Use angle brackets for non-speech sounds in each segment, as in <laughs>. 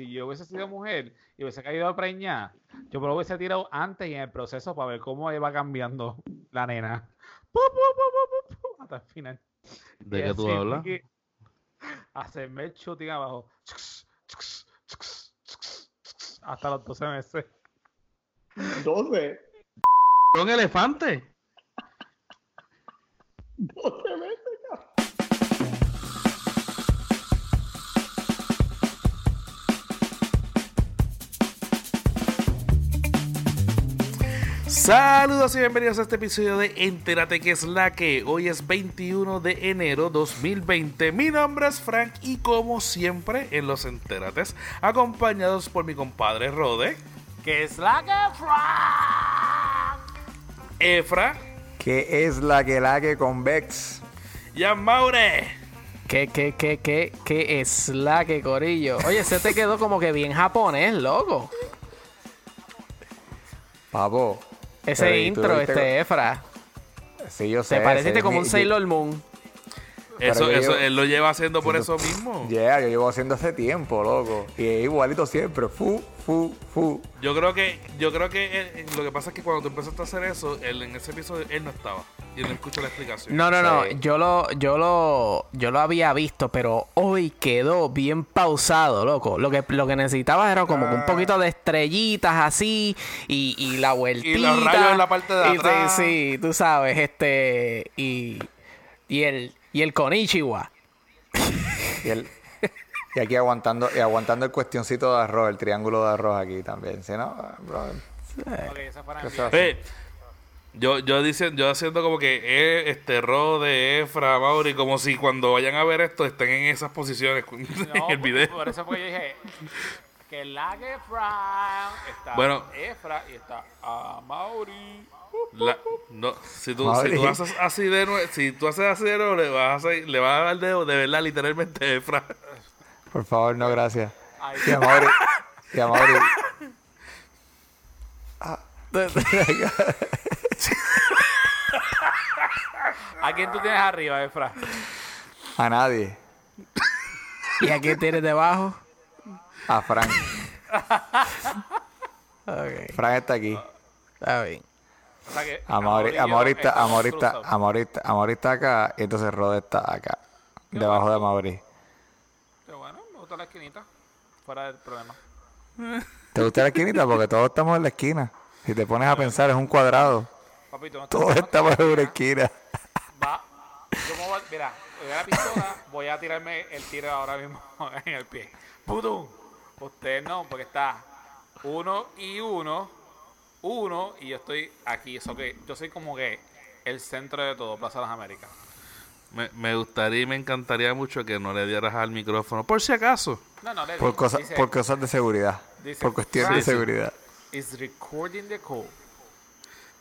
si yo hubiese sido mujer y hubiese caído a preñar, yo me lo hubiese tirado antes y en el proceso para ver cómo va cambiando la nena. <laughs> hasta el final. ¿De qué tú hablas? Hacerme el shooting abajo. Hasta los 12 meses. 12. ¿Son elefante? <laughs> 12 Saludos y bienvenidos a este episodio de Entérate que es la que hoy es 21 de enero 2020. Mi nombre es Frank y como siempre en los Entérates, acompañados por mi compadre Rode. Que es la que Frank. Efra. Que es la que la que convex. Y a Maure. ¿Qué, qué, qué, qué, qué es la que corillo? Oye, se te quedó como que bien japonés, loco. Papo, ese Pero, ¿y tú intro, este Efra. Sí, yo sé. Te pareciste como un Sailor Moon. Eso, eso, llevo- él lo lleva haciendo por eso mismo. Yeah, yo llevo haciendo hace tiempo, loco. Y es igualito siempre. Fu, fu, fu. Yo creo que, yo creo que él- lo que pasa es que cuando tú empezaste a hacer eso, él, en ese episodio él no estaba. Y él no escuchó la explicación. No, no, no. Sí. Yo lo, yo lo, yo lo había visto, pero hoy quedó bien pausado, loco. Lo que, lo que necesitaba era como que un poquito de estrellitas así y, y la vueltita. Y los rayos en la parte de Y sí, atrás. Sí, tú sabes, este y y el y el Konichiwa. Y, el- y aquí aguantando, y aguantando el cuestioncito de arroz, el triángulo de arroz aquí también. ¿Sí, no? Eh, yo, yo, diciendo, yo haciendo como que eh, este Rode, Efra, Mauri, como si cuando vayan a ver esto estén en esas posiciones <laughs> en No, el por- video. Por eso fue que yo dije que la que Frank está Bueno. Efra y está a Mauri. La- no, si tú, si tú haces así de nuevo, si tú haces así de nuevo, le vas a hacer- le vas a dar dedo de verdad, literalmente, Efra. Por favor, no, gracias. Ay, Y a Mauri. Y a Mauri. <laughs> ¿A quién tú tienes arriba, Efra? A nadie. ¿Y a quién tienes debajo? A Frank. Frank está aquí. está bien. O sea que A Mauri, y a yo Mauri está, a estamos Mauri está, cruzados. a Mauri está- a Mauri está acá y entonces Rode está acá. Debajo de Mauri. La esquinita. Fuera del problema. ¿Te gusta la esquinita? Porque todos estamos en la esquina. Si te pones a pensar, es un cuadrado. Papito, no Todos estamos en una esquina. Va. Mira, voy a la pistola, voy a tirarme el tiro ahora mismo <laughs> en el pie. ¡Putum! Usted no, porque está uno y uno, uno, y yo estoy aquí. Eso que yo soy como que el centro de todo, Plaza de las Américas. Me, me gustaría y me encantaría mucho que no le dieras al micrófono, por si acaso. No, no, le Por dice, por cosas de seguridad. Dice Por cuestiones de seguridad. Is recording the call.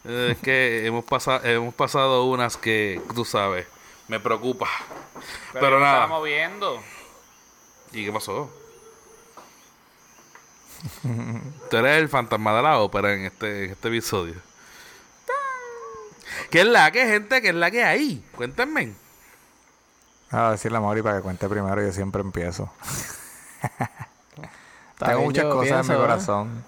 Es que hemos pasado, hemos pasado unas que, tú sabes, me preocupa. Pero, Pero nada. estaba moviendo. ¿Y qué pasó? Tú eres el fantasma de la ópera en este, en este episodio. ¿Qué es la que, gente? ¿Qué es la que hay? Cuéntenme. A decirle a Mauri para que cuente primero, yo siempre empiezo. <laughs> Tengo muchas cosas en pienso, mi ¿eh? corazón.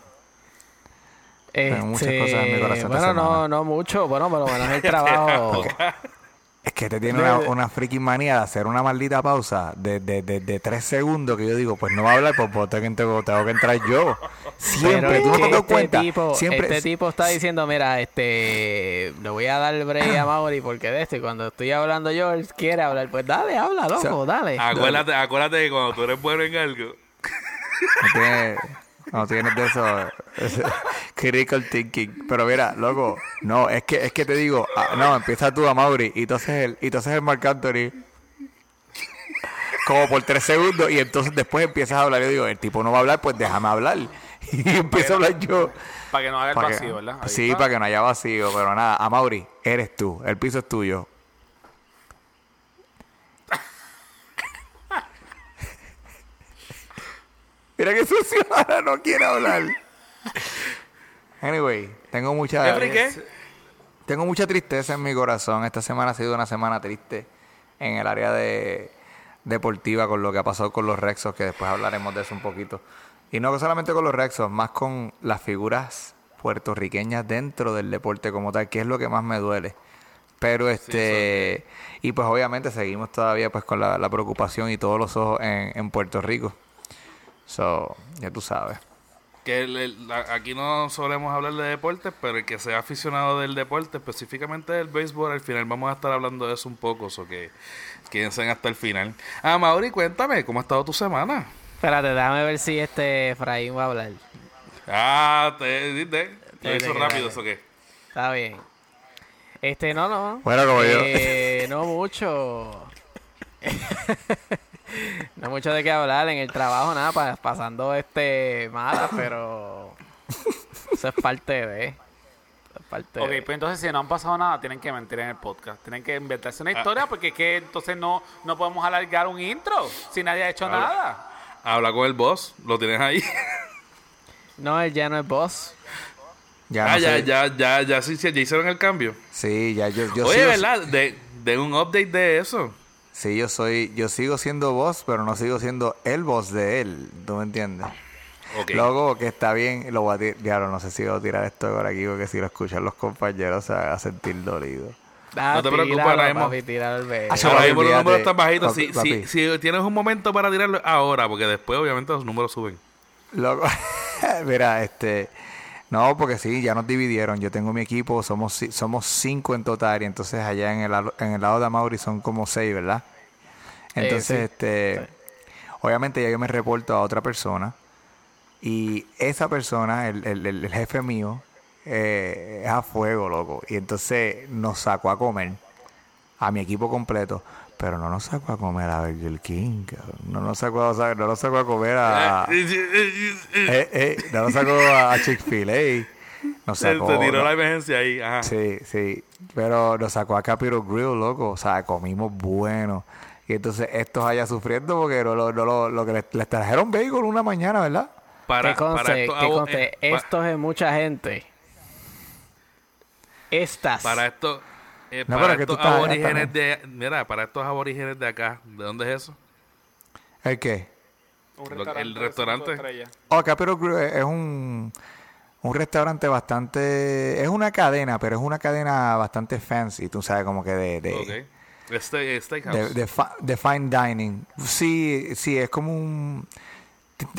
Tengo muchas cosas en mi corazón esta Bueno, no, semana. no mucho. Bueno, por lo menos el trabajo. <laughs> Es que te tiene una, una freaking manía de hacer una maldita pausa de, de, de, de tres segundos que yo digo, pues no va a hablar, pues, pues tengo, que, tengo, tengo que entrar yo. Siempre, Pero tú no te que das este cuenta. Tipo, siempre, Este tipo está diciendo, mira, este, le voy a dar el break a Mauri porque de esto, y cuando estoy hablando yo, él quiere hablar. Pues dale, habla, loco, dale. Acuérdate, acuérdate que cuando tú eres bueno en algo, <laughs> no tienes, de eso. critical thinking. Pero mira, loco, no, es que, es que te digo, ah, no, empieza tú a Mauri y entonces el, y entonces el Marc Anthony. Como por tres segundos y entonces después empiezas a hablar. Yo digo, el tipo no va a hablar, pues déjame hablar. <laughs> Y empiezo a hablar yo. Para que no haga el vacío, ¿verdad? Ahí sí, está. para que no haya vacío, pero nada, a Mauri, eres tú, el piso es tuyo. Mira que sucio, <laughs> ahora no quiere hablar. Anyway, tengo mucha tengo mucha tristeza en mi corazón. Esta semana ha sido una semana triste en el área de deportiva con lo que ha pasado con los Rexos, que después hablaremos de eso un poquito. Y no solamente con los Rexos, más con las figuras puertorriqueñas dentro del deporte como tal, que es lo que más me duele. Pero este, y pues obviamente seguimos todavía pues con la, la preocupación y todos los ojos en, en Puerto Rico. So, ya tú sabes. Que el- el- la- aquí no solemos hablar de deportes, pero el que sea aficionado del deporte, específicamente del béisbol, al final vamos a estar hablando de eso un poco, so que quédense hasta el final. Ah, Mauri, cuéntame, ¿cómo ha estado tu semana? Espérate, déjame ver si este Efraín va a hablar. Ah, te, te, te- lo hizo rápido. ¿eso qué? Está bien. Este, no, no. Bueno, como yo. Eh, no mucho. <laughs> no mucho de qué hablar en el trabajo, nada, pa- pasando este mala, pero eso es parte de. Es parte Ok, de. pues entonces si no han pasado nada, tienen que mentir en el podcast. Tienen que inventarse una historia porque es que entonces no, no podemos alargar un intro si nadie ha hecho Habla. nada. Habla con el boss, lo tienes ahí. No, él ya no es boss. Ya ah, no ya, ya, ya, ya, sí, sí, ya hicieron el cambio. Sí, ya yo, yo Oye, sigo, ¿verdad? De, de un update de eso. Sí, yo soy, yo sigo siendo boss, pero no sigo siendo el boss de él, ¿tú me entiendes? Ok. Luego que está bien, lo voy a tirar, ya no sé si voy a tirar esto por aquí porque si lo escuchan los compañeros se van a sentir dolidos. Ah, No te preocupes, ahora mismo- Ahora los números están bajitos. Papi, Si, papi. si, si tienes un momento para tirarlo ahora, porque después obviamente los números suben. Loco, <laughs> mira, este, no, porque sí, ya nos dividieron. Yo tengo mi equipo, somos somos cinco en total y entonces allá en el lado- en el lado de Mauri son como seis, ¿verdad? Entonces, sí. este, obviamente ya yo me reporto a otra persona y esa persona, el, el- el- el jefe mío, eh, es a fuego, loco. Y entonces nos sacó a comer a mi equipo completo. Pero no nos sacó a comer a Burger King, cabrón. No nos sacó, a- no nos sacó a comer a... Eh, eh, no nos sacó a Chick-fil-A. Nos Se, sacó. se tiró no- la emergencia ahí. Ajá. Sí, sí. Pero nos sacó a Capitol Grill, loco. O sea, comimos bueno. Y entonces estos allá sufriendo porque no, lo- no lo- lo que les, les trajeron bagel una mañana, ¿verdad? Para, que conste, para esto, que conste, eh, es mucha gente. Estas. para esto, eh, No, para pero estos aborígenes de, mira, para estos aborígenes de acá, ¿de dónde es eso? ¿El qué? Un Lo- restaurante. el restaurante. Oh, Capitol Grill es un, un restaurante bastante... Es una cadena, pero es una cadena bastante fancy. Tú sabes, como que de... de Ok. Este, steakhouse. de, de, fa- de fine dining. Sí, sí, es como un...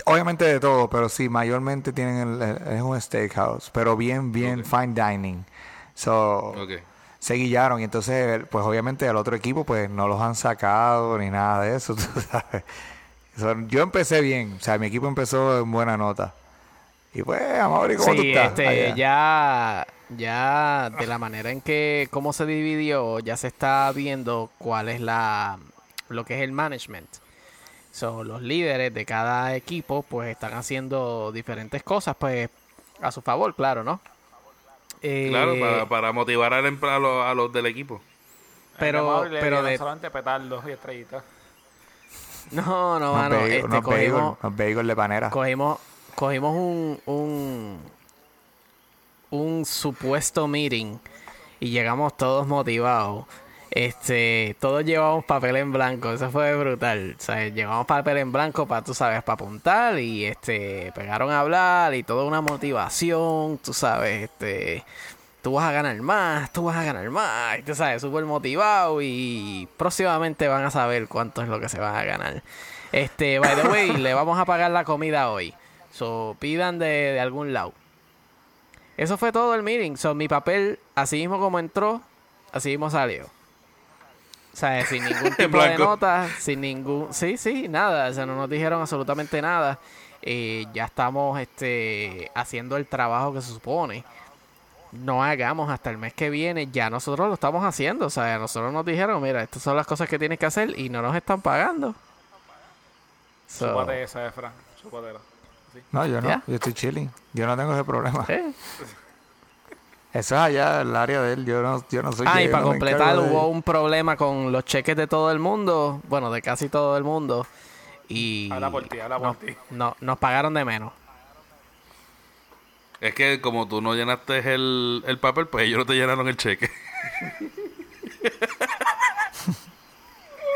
Obviamente de todo, pero sí, mayormente tienen el, el- es un steakhouse, pero bien, bien fine dining. So, Ok. Se guillaron y entonces, pues obviamente el otro equipo, pues no los han sacado ni nada de eso, <laughs> tú sabes. So, yo empecé bien, o sea, mi equipo empezó en buena nota. Y pues, Amaury, ¿cómo tú Sí, estás? este, Allá. ya, ya de la manera en que cómo se dividió, ya se está viendo cuál es la, lo que es el management. Son los líderes de cada equipo, pues están haciendo diferentes cosas, pues a su favor, claro, ¿no? Eh, Claro, para, para motivar al a, los, a los del equipo. pero, pero de, solamente petardos y estrellitas. no, no, mano, bagel- este, unos bagel- de panera. cogimos, cogimos un, un, un supuesto meeting y llegamos todos motivados. Este, todos llevamos papel en blanco, eso fue brutal. O llevamos papel en blanco para, tú sabes, para apuntar y este, pegaron a hablar y toda una motivación, tú sabes, este, tú vas a ganar más, tú vas a ganar más, tú sabes, súper motivado y próximamente van a saber cuánto es lo que se van a ganar. Este, by the way, le vamos a pagar la comida hoy. So, pidan de, de algún lado. Eso fue todo el meeting. So, mi papel, así mismo como entró, así mismo salió. O sea, sin <laughs> ningún tipo de nota, sin ningún... Sí, sí, nada. O sea, no nos dijeron absolutamente nada. Eh, ya estamos este, haciendo el trabajo que se supone. No hagamos hasta el mes que viene. Ya nosotros lo estamos haciendo. O sea, nosotros nos dijeron, mira, estas son las cosas que tienes que hacer y no nos están pagando. So, Súpate esa, Efra. Súpatela. Sí. No, yo no, ¿Ya? yo estoy chilling. Yo no tengo ese problema. eh. <laughs> Eso es allá el área de él. Yo no, yo no soy Ah, y para no completar, de- hubo un problema con los cheques de todo el mundo, bueno, de casi todo el mundo, y Habla por ti, habla por no, ti. no- nos pagaron de menos. Es que como tú no llenaste el, el papel, pues ellos no te llenaron el cheque. <laughs>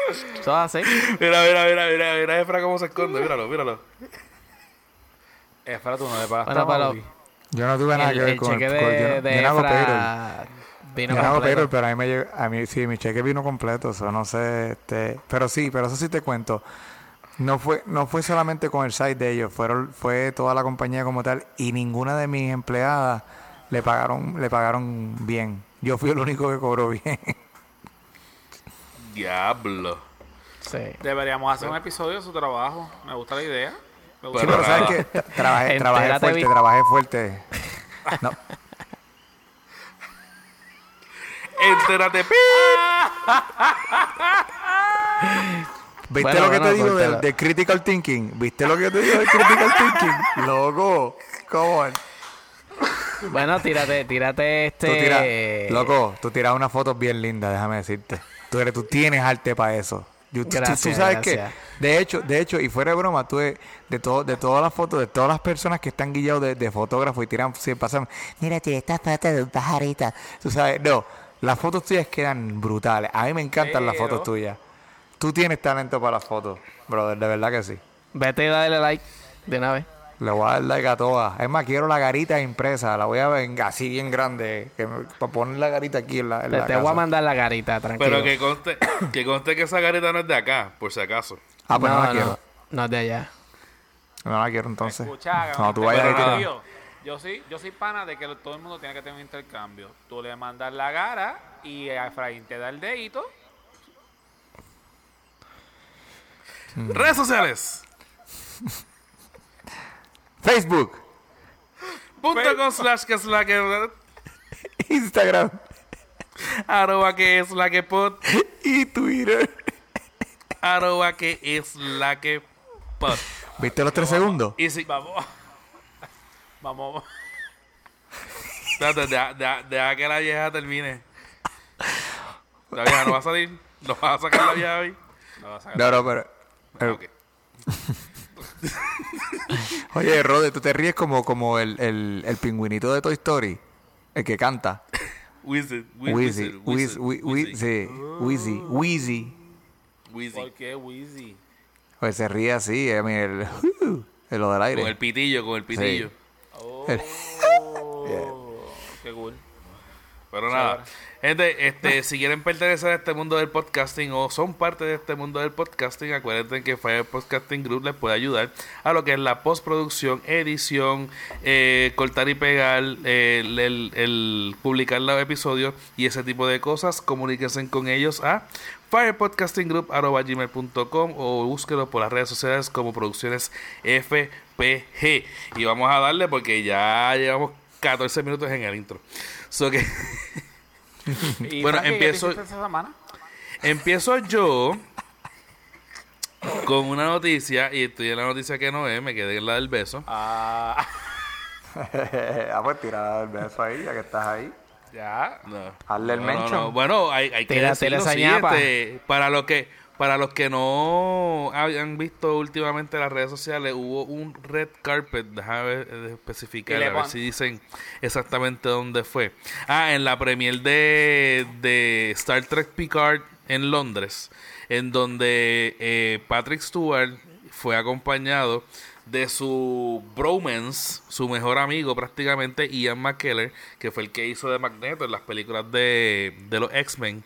Eso es así. mira, mira, mira, mira, mira, Efra cómo se esconde, míralo, míralo. Efra, tú no le pagaste Bueno. Yo no tuve nada El, que ver el con cheque el de, con- yo, no- de yo no hago payroll. Efra vino Yo no hago completo. payroll, pero a mí me a mí sí, mi cheque vino completo, eso no sé, este, pero sí, pero eso sí te cuento. No fue, no fue solamente con el site de ellos, fueron, fue toda la compañía como tal, y ninguna de mis empleadas le pagaron, le pagaron bien. Yo fui el único que cobró bien. Diablo. Sí. Deberíamos hacer un episodio de su trabajo. Me gusta la idea. Sí, Pero sabes que trabajé, fuerte, trabajé fuerte. No, Entérate, pi. ¿Viste Bueno, lo que bueno, te digo de, critical thinking? ¿Viste lo que te digo de critical thinking? Loco, ¿cómo? Bueno, tírate, tírate Tú este. loco, tú tiras unas fotos bien lindas, déjame decirte. Tú, eres, tú tienes arte para eso. Yo- tú- tú- tú, Gracias, sabes gracias. que, de hecho, de hecho, y fuera de broma, tú de, de, todo, de todas las fotos, de todas las personas que están guiados de, de fotógrafos y tiran, se pasan, mira, tiré esta foto de un pajarito. Tú sabes, no, las fotos tuyas quedan brutales. A mí me encantan las fotos tuyas. Tú tienes talento para las fotos, brother, de verdad que sí. Vete y dale like de una vez. Le voy a dar like a todas. Es más, quiero la garita impresa. La voy a ver así bien grande. Que me- para poner la garita aquí en la, en Te, la te voy a mandar la garita, tranquilo. Pero que conste, <coughs> que conste que esa garita no es de acá, por si acaso. Ah, pues no, la no, quiero. no, no es de allá. No la quiero entonces. Escucha, No, tú vayas nada. intercambio. Yo soy, yo soy pana de que todo el mundo tiene que tener un intercambio. Tú le mandas la gara y a Efraín te da el dedito. Redes sociales. <laughs> Facebook, Punto com slash que es la que <laughs> Instagram arroba que es la que pod y Twitter. arroba que es la que pod. ¿Viste los tres segundos? Y si Vamos. <laughs> Vamos. espérate, deja, deja- deja que la vieja termine. La vieja no va a salir. No va a sacar la vieja hoy. No a No, no, pero. pero- Ok. <laughs> Oye, Rode, tú te ríes como, como el, el, el pingüinito de Toy Story. El que canta. Wizard, Wheezy. Sí. Wheezy. Wheezy. Wheezy. ¿Por qué Wheezy? Pues se ríe así, eh, mira, el, <laughs> el lo del aire. Con el pitillo, con el pitillo. Oh, El- <laughs> qué cool. Pero nada, gente, este, si quieren pertenecer a este mundo del podcasting o son parte de este mundo del podcasting, acuérdense que Fire Podcasting Group les puede ayudar a lo que es la postproducción, edición, eh, cortar y pegar, el, el- el publicar los episodios y ese tipo de cosas. Comuníquense con ellos a firepodcastinggroup.com o búsquelo por las redes sociales como Producciones FPG. Y vamos a darle porque ya llevamos 14 minutos en el intro. So que <laughs> <laughs> ¿Y Bueno, qué empiezo- hiciste esta semana? empiezo yo con una noticia y estoy en la noticia que no es, me quedé en la del beso. Ah, <laughs> ah, pues tira el beso ahí, ya que estás ahí. ya. No. Hazle el No, no, mention. no. Bueno, hay, hay que decirlo, sí, este, para los que para los que no habían visto últimamente las redes sociales, hubo un red carpet, déjame eh, especificar, a ver si dicen exactamente dónde fue. Ah, en la premier de, de Star Trek Picard en Londres, en donde eh, Patrick Stewart fue acompañado de su bromance, su mejor amigo prácticamente, Ian McKellen, que fue el que hizo de Magneto en las películas de, de los X-Men.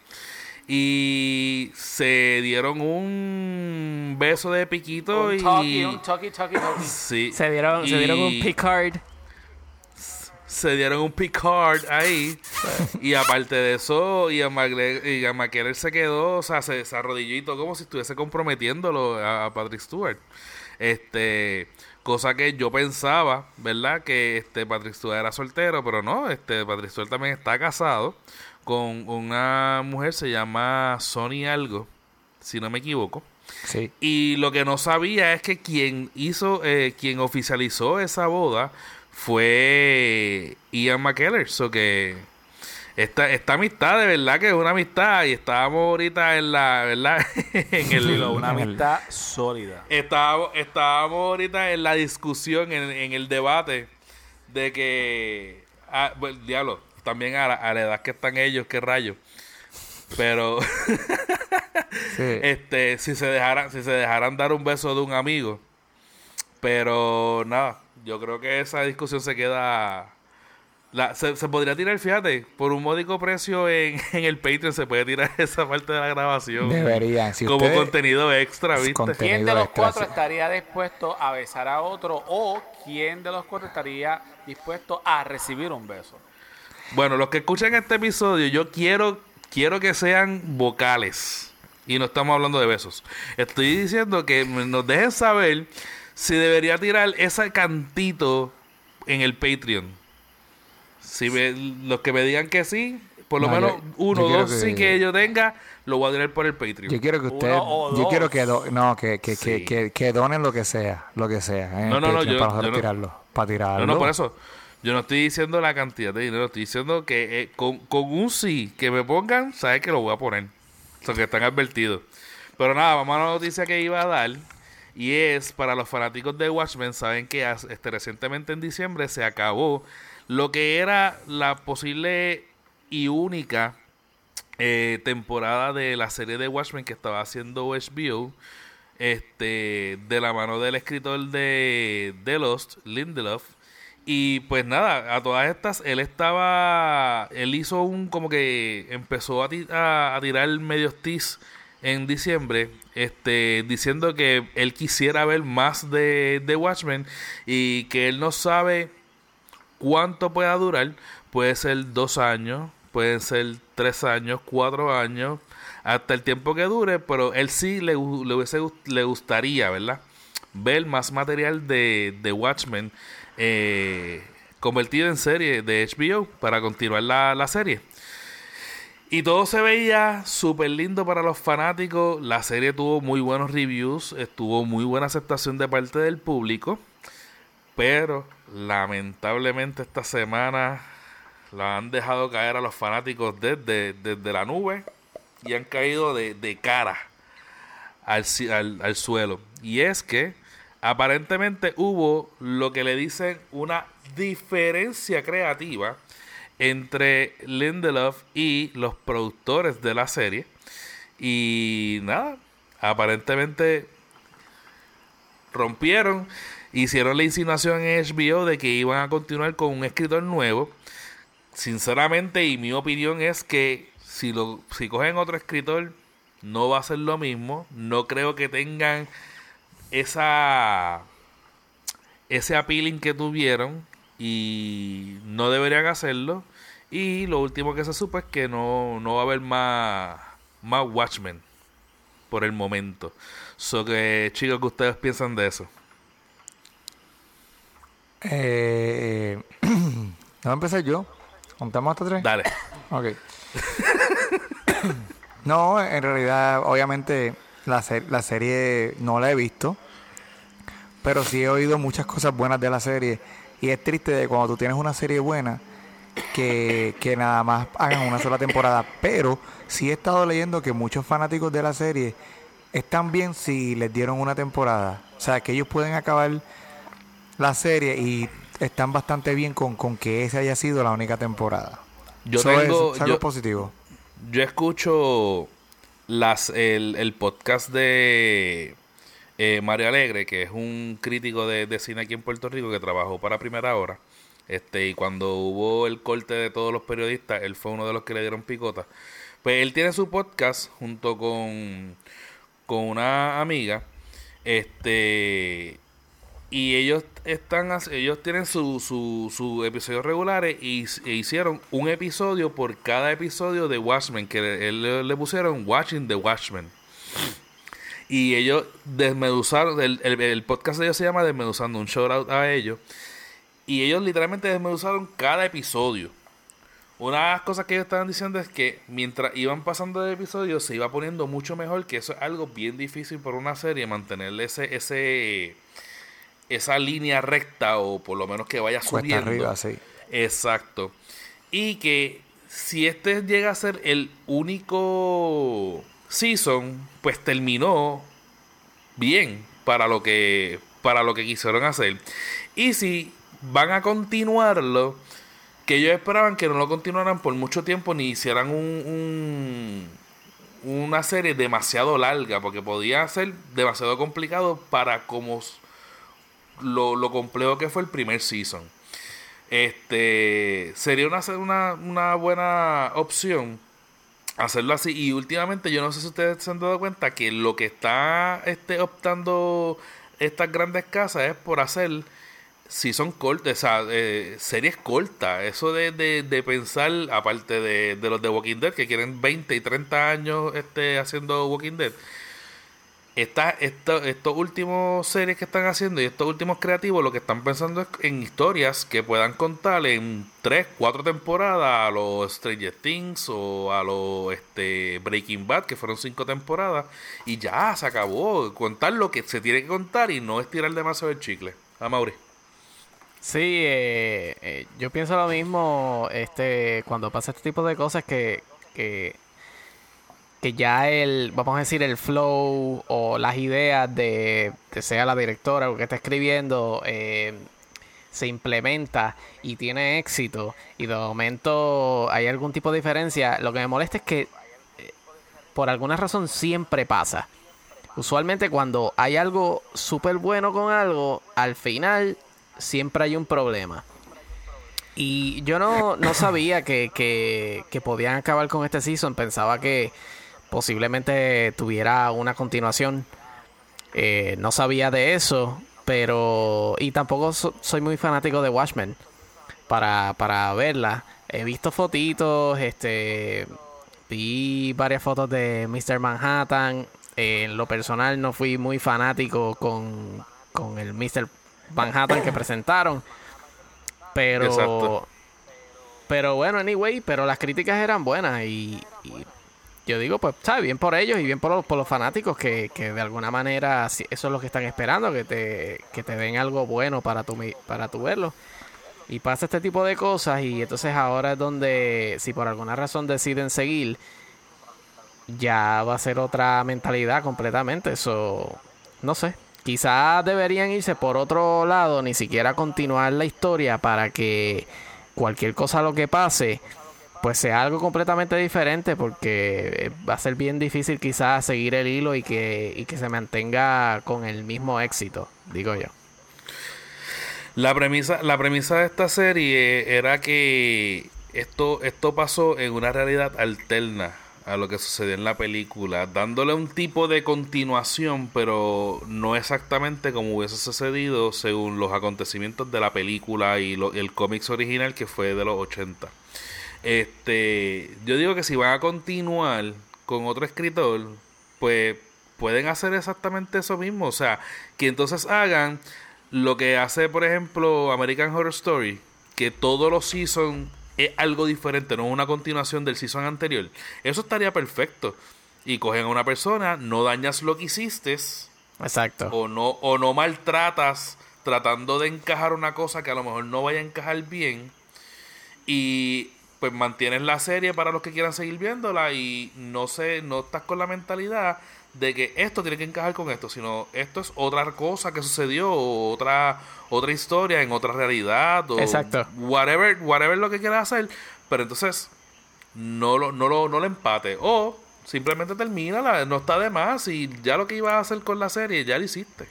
Y se dieron un beso de piquito Un y... talkie, un talkie, talkie, talkie. Sí. Se dieron, se dieron un Y Picard. Se dieron un Picard ahí. y aparte de eso, McGregor- Ian McKellen se quedó, o sea, se, se arrodilló y todo como si estuviese comprometiéndolo a, a Patrick Stewart. Este, cosa que yo pensaba, ¿verdad? Que este Patrick Stewart era soltero, pero no, este Patrick Stewart también está casado con una mujer, se llama Sony Algo, si no me equivoco. Sí. Y lo que no sabía es que quien hizo, eh, quien oficializó esa boda fue Ian McKellen. So que esta, esta amistad de verdad que es una amistad y estábamos ahorita en la, ¿verdad? <laughs> en el, Dilo, <laughs> una amistad sólida. estábamos, estábamos ahorita en la discusión, en, en el debate de que, ah, bueno, diablo, también a la, a la edad que están ellos, qué rayos. Pero <laughs> Sí. este si se dejaran si se dejaran dar un beso de un amigo pero nada yo creo que esa discusión se queda... La, se, se podría tirar, fíjate, por un módico precio en, <laughs> en el Patreon se puede tirar <laughs> esa parte de la grabación. Deberían. Si como contenido extra, ¿viste? Contenido ¿Quién de los extra, cuatro sí. estaría dispuesto a besar a otro o quién de los cuatro estaría dispuesto a recibir un beso? Bueno, los que escuchan este episodio, yo quiero, quiero que sean vocales. Y no estamos hablando de besos. Estoy diciendo que me- nos dejen saber si debería tirar ese cantito en el Patreon. Si me- los que me digan que sí, por lo No, menos yo- uno o dos que- sí que yo tenga, lo voy a tirar por el Patreon. Yo quiero que o yo quiero que, do- no, que, que, Sí. que, que, que donen lo que sea, lo que sea. en No, no, no, yo- para yo no- tirarlo, para tirarlo. No, no, por eso. Yo no estoy diciendo la cantidad de dinero, estoy diciendo que eh, con, un sí que me pongan, sabes que lo voy a poner. O sea, que están advertidos. Pero nada, vamos a la noticia que iba a dar. Y es para los fanáticos de Watchmen, saben que este, recientemente en diciembre se acabó lo que era la posible y única eh, temporada de la serie de Watchmen que estaba haciendo HBO este de la mano del escritor de The Lost, Lindelof. Y pues nada, a todas estas, él estaba, él hizo un, como que empezó a, a, a tirar medios tis en diciembre, este, diciendo que él quisiera ver más de, de Watchmen y que él no sabe cuánto pueda durar. Puede ser dos años, pueden ser tres años, cuatro años, hasta el tiempo que dure, pero él sí le, le, hubiese le gustaría, ¿verdad? Ver más material de, de Watchmen eh, convertido en serie de HBO para continuar la, la serie. Y todo se veía súper lindo para los fanáticos. La serie tuvo muy buenos reviews, estuvo muy buena aceptación de parte del público. Pero lamentablemente esta semana la han dejado caer a los fanáticos desde, desde la nube y han caído de, de cara al, al, al suelo. Y es que aparentemente hubo lo que le dicen una diferencia creativa entre Lindelof y los productores de la serie. Y nada, aparentemente rompieron, hicieron la insinuación en HBO de que iban a continuar con un escritor nuevo. Sinceramente, y mi opinión es que si lo si cogen otro escritor no va a ser lo mismo. No creo que tengan esa ese appealing que tuvieron y no deberían hacerlo. Y lo último que se supo es que no, no va a haber más, más Watchmen por el momento. So que, chicos, ¿qué ustedes piensan de eso? Eh, <clears throat> ¿No empecé yo? ¿Contamos hasta tres? Dale. Ok. <coughs> no, en realidad, obviamente, la, ser- la serie no la he visto. Pero sí he oído muchas cosas buenas de la serie. Y es triste de cuando tú tienes una serie buena que, que nada más hagan una sola temporada. Pero sí he estado leyendo que muchos fanáticos de la serie están bien si les dieron una temporada. O sea, que ellos pueden acabar la serie y están bastante bien con, con que esa haya sido la única temporada. Yo es- tengo. es algo yo- positivo. Yo escucho las, el, el podcast de eh, Mario Alegre, que es un crítico de, de cine aquí en Puerto Rico que trabajó para Primera Hora. Este, y cuando hubo el corte de todos los periodistas, él fue uno de los que le dieron picota. Pues él tiene su podcast junto con, con una amiga. Este y ellos están ellos tienen sus su, su episodios regulares y e hicieron un episodio por cada episodio de Watchmen que le, le pusieron Watching the Watchmen. Y ellos desmeduzaron el, el, podcast de ellos se llama Desmeduzando un shout out a ellos y ellos literalmente desmeduzaron cada episodio. Una de las cosas que ellos estaban diciendo es que mientras iban pasando el episodio se iba poniendo mucho mejor, que eso es algo bien difícil por una serie, mantener ese, ese, esa línea recta o por lo menos que vaya subiendo. arriba, sí. Exacto. Y que si este llega a ser el único season, pues terminó bien para lo que para lo que quisieron hacer. Y si van a continuarlo, que ellos esperaban que no lo continuaran por mucho tiempo ni hicieran un, un- una serie demasiado larga, porque podía ser demasiado complicado para como lo, lo complejo que fue el primer season. Este sería una, una, una buena opción hacerlo así. Y últimamente, yo no sé si ustedes se han dado cuenta que lo que está este, optando estas grandes casas es por hacer si son o sea, eh, series cortas. Eso de, de, de pensar, aparte de, de, los de Walking Dead, que quieren 20 y 30 años este, haciendo Walking Dead, esta, estos últimos series que están haciendo y estos últimos creativos lo que están pensando es en historias que puedan contar en 3, 4 temporadas a los Stranger Things o a los este, Breaking Bad, que fueron 5 temporadas, y ya se acabó. Contar lo que se tiene que contar y no estirar demasiado el chicle. A Mauri. Sí, eh, eh, yo pienso lo mismo este cuando pasa este tipo de cosas que, que que ya el, vamos a decir, el flow o las ideas de, que sea la directora o que está escribiendo eh, se implementa y tiene éxito y de momento hay algún tipo de diferencia, lo que me molesta es que eh, por alguna razón siempre pasa. Usualmente cuando hay algo súper bueno con algo, al final siempre hay un problema. Y yo no, no sabía que, que, que podían acabar con este season. Pensaba que posiblemente tuviera una continuación. Eh, no sabía de eso, pero... Y tampoco soy muy fanático de Watchmen para, para verla. He visto fotitos, este... Vi varias fotos de Mr. Manhattan. en lo personal no fui muy fanático con, con el Mr. Manhattan que presentaron. Pero... Pero bueno, anyway, pero las críticas eran buenas y yo digo, pues, ¿sabes? Bien por ellos y bien por los, por los fanáticos que, que de alguna manera eso es lo que están esperando, que te, que te den algo bueno para tu, para tu verlo. Y pasa este tipo de cosas y entonces ahora es donde, si por alguna razón deciden seguir, ya va a ser otra mentalidad completamente. Eso, no sé. Quizás deberían irse por otro lado, ni siquiera continuar la historia para que cualquier cosa lo que pase pues sea algo completamente diferente porque eh, va a ser bien difícil quizás seguir el hilo y que, y que se mantenga con el mismo éxito, digo yo. La premisa, la premisa de esta serie era que esto, esto pasó en una realidad alterna a lo que sucedió en la película, dándole un tipo de continuación, pero no exactamente como hubiese sucedido según los acontecimientos de la película y el cómics original que fue de los 80. Este, yo digo que si van a continuar con otro escritor, pues pueden hacer exactamente eso mismo. O sea, que entonces hagan lo que hace, por ejemplo, American Horror Story, que todos los seasons es algo diferente, no es una continuación del season anterior. Eso estaría perfecto. Y cogen a una persona, no dañas lo que hiciste. Exacto. O no, o no maltratas tratando de encajar una cosa que a lo mejor no vaya a encajar bien. Y pues mantienes la serie para los que quieran seguir viéndola y no sé, no estás con la mentalidad de que esto tiene que encajar con esto, sino esto es otra cosa que sucedió, o otra otra historia en otra realidad o Exacto. whatever, whatever lo que quieras hacer, pero entonces no lo no lo no lo empate o simplemente termina, no está de más y ya lo que ibas a hacer con la serie ya lo hiciste.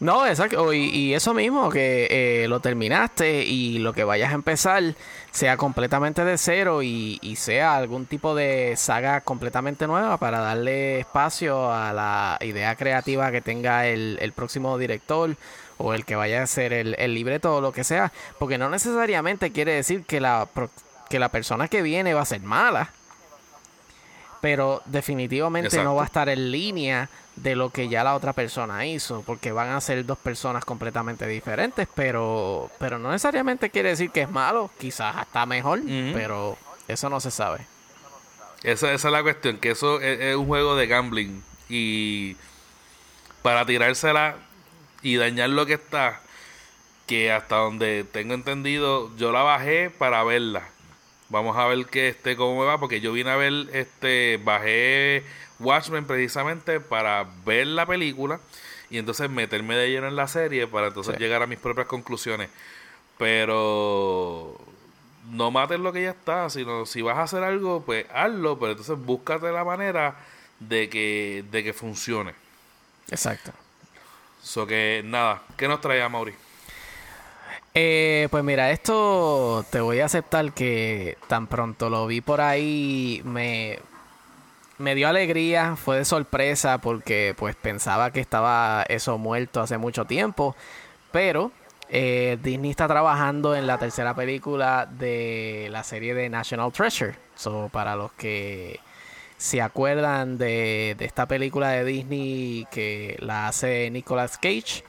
No, exacto. Y, eso mismo, que eh, lo terminaste y lo que vayas a empezar sea completamente de cero y, sea algún tipo de saga completamente nueva para darle espacio a la idea creativa que tenga el, próximo director o el que vaya a ser el, el libreto o lo que sea. Porque no necesariamente quiere decir que la, que la persona que viene va a ser mala pero definitivamente no va a estar en línea de lo que ya la otra persona hizo, porque van a ser dos personas completamente diferentes, pero, pero no necesariamente quiere decir que es malo, quizás hasta mejor, pero eso no se sabe. Esa, esa, es la cuestión, que eso es, un juego de gambling y para tirársela y dañar lo que está, que hasta donde tengo entendido, yo la bajé para verla Vamos a ver que este cómo me va, porque yo vine a ver, este, bajé Watchmen precisamente para ver la película y entonces meterme de lleno en la serie para entonces llegar a mis propias conclusiones. Pero no mates lo que ya está, sino si vas a hacer algo, pues hazlo, pero entonces búscate la manera de que, de que funcione. Exacto. So que nada, ¿qué nos trae a Mauri? Eh, pues mira, esto te voy a aceptar que tan pronto lo vi por ahí me, me dio alegría, fue de sorpresa porque pues pensaba que estaba eso muerto hace mucho tiempo, pero eh, Disney está trabajando en la tercera película de la serie de National Treasure. So, para los que se acuerdan de, de esta película de Disney que la hace Nicolas Cage,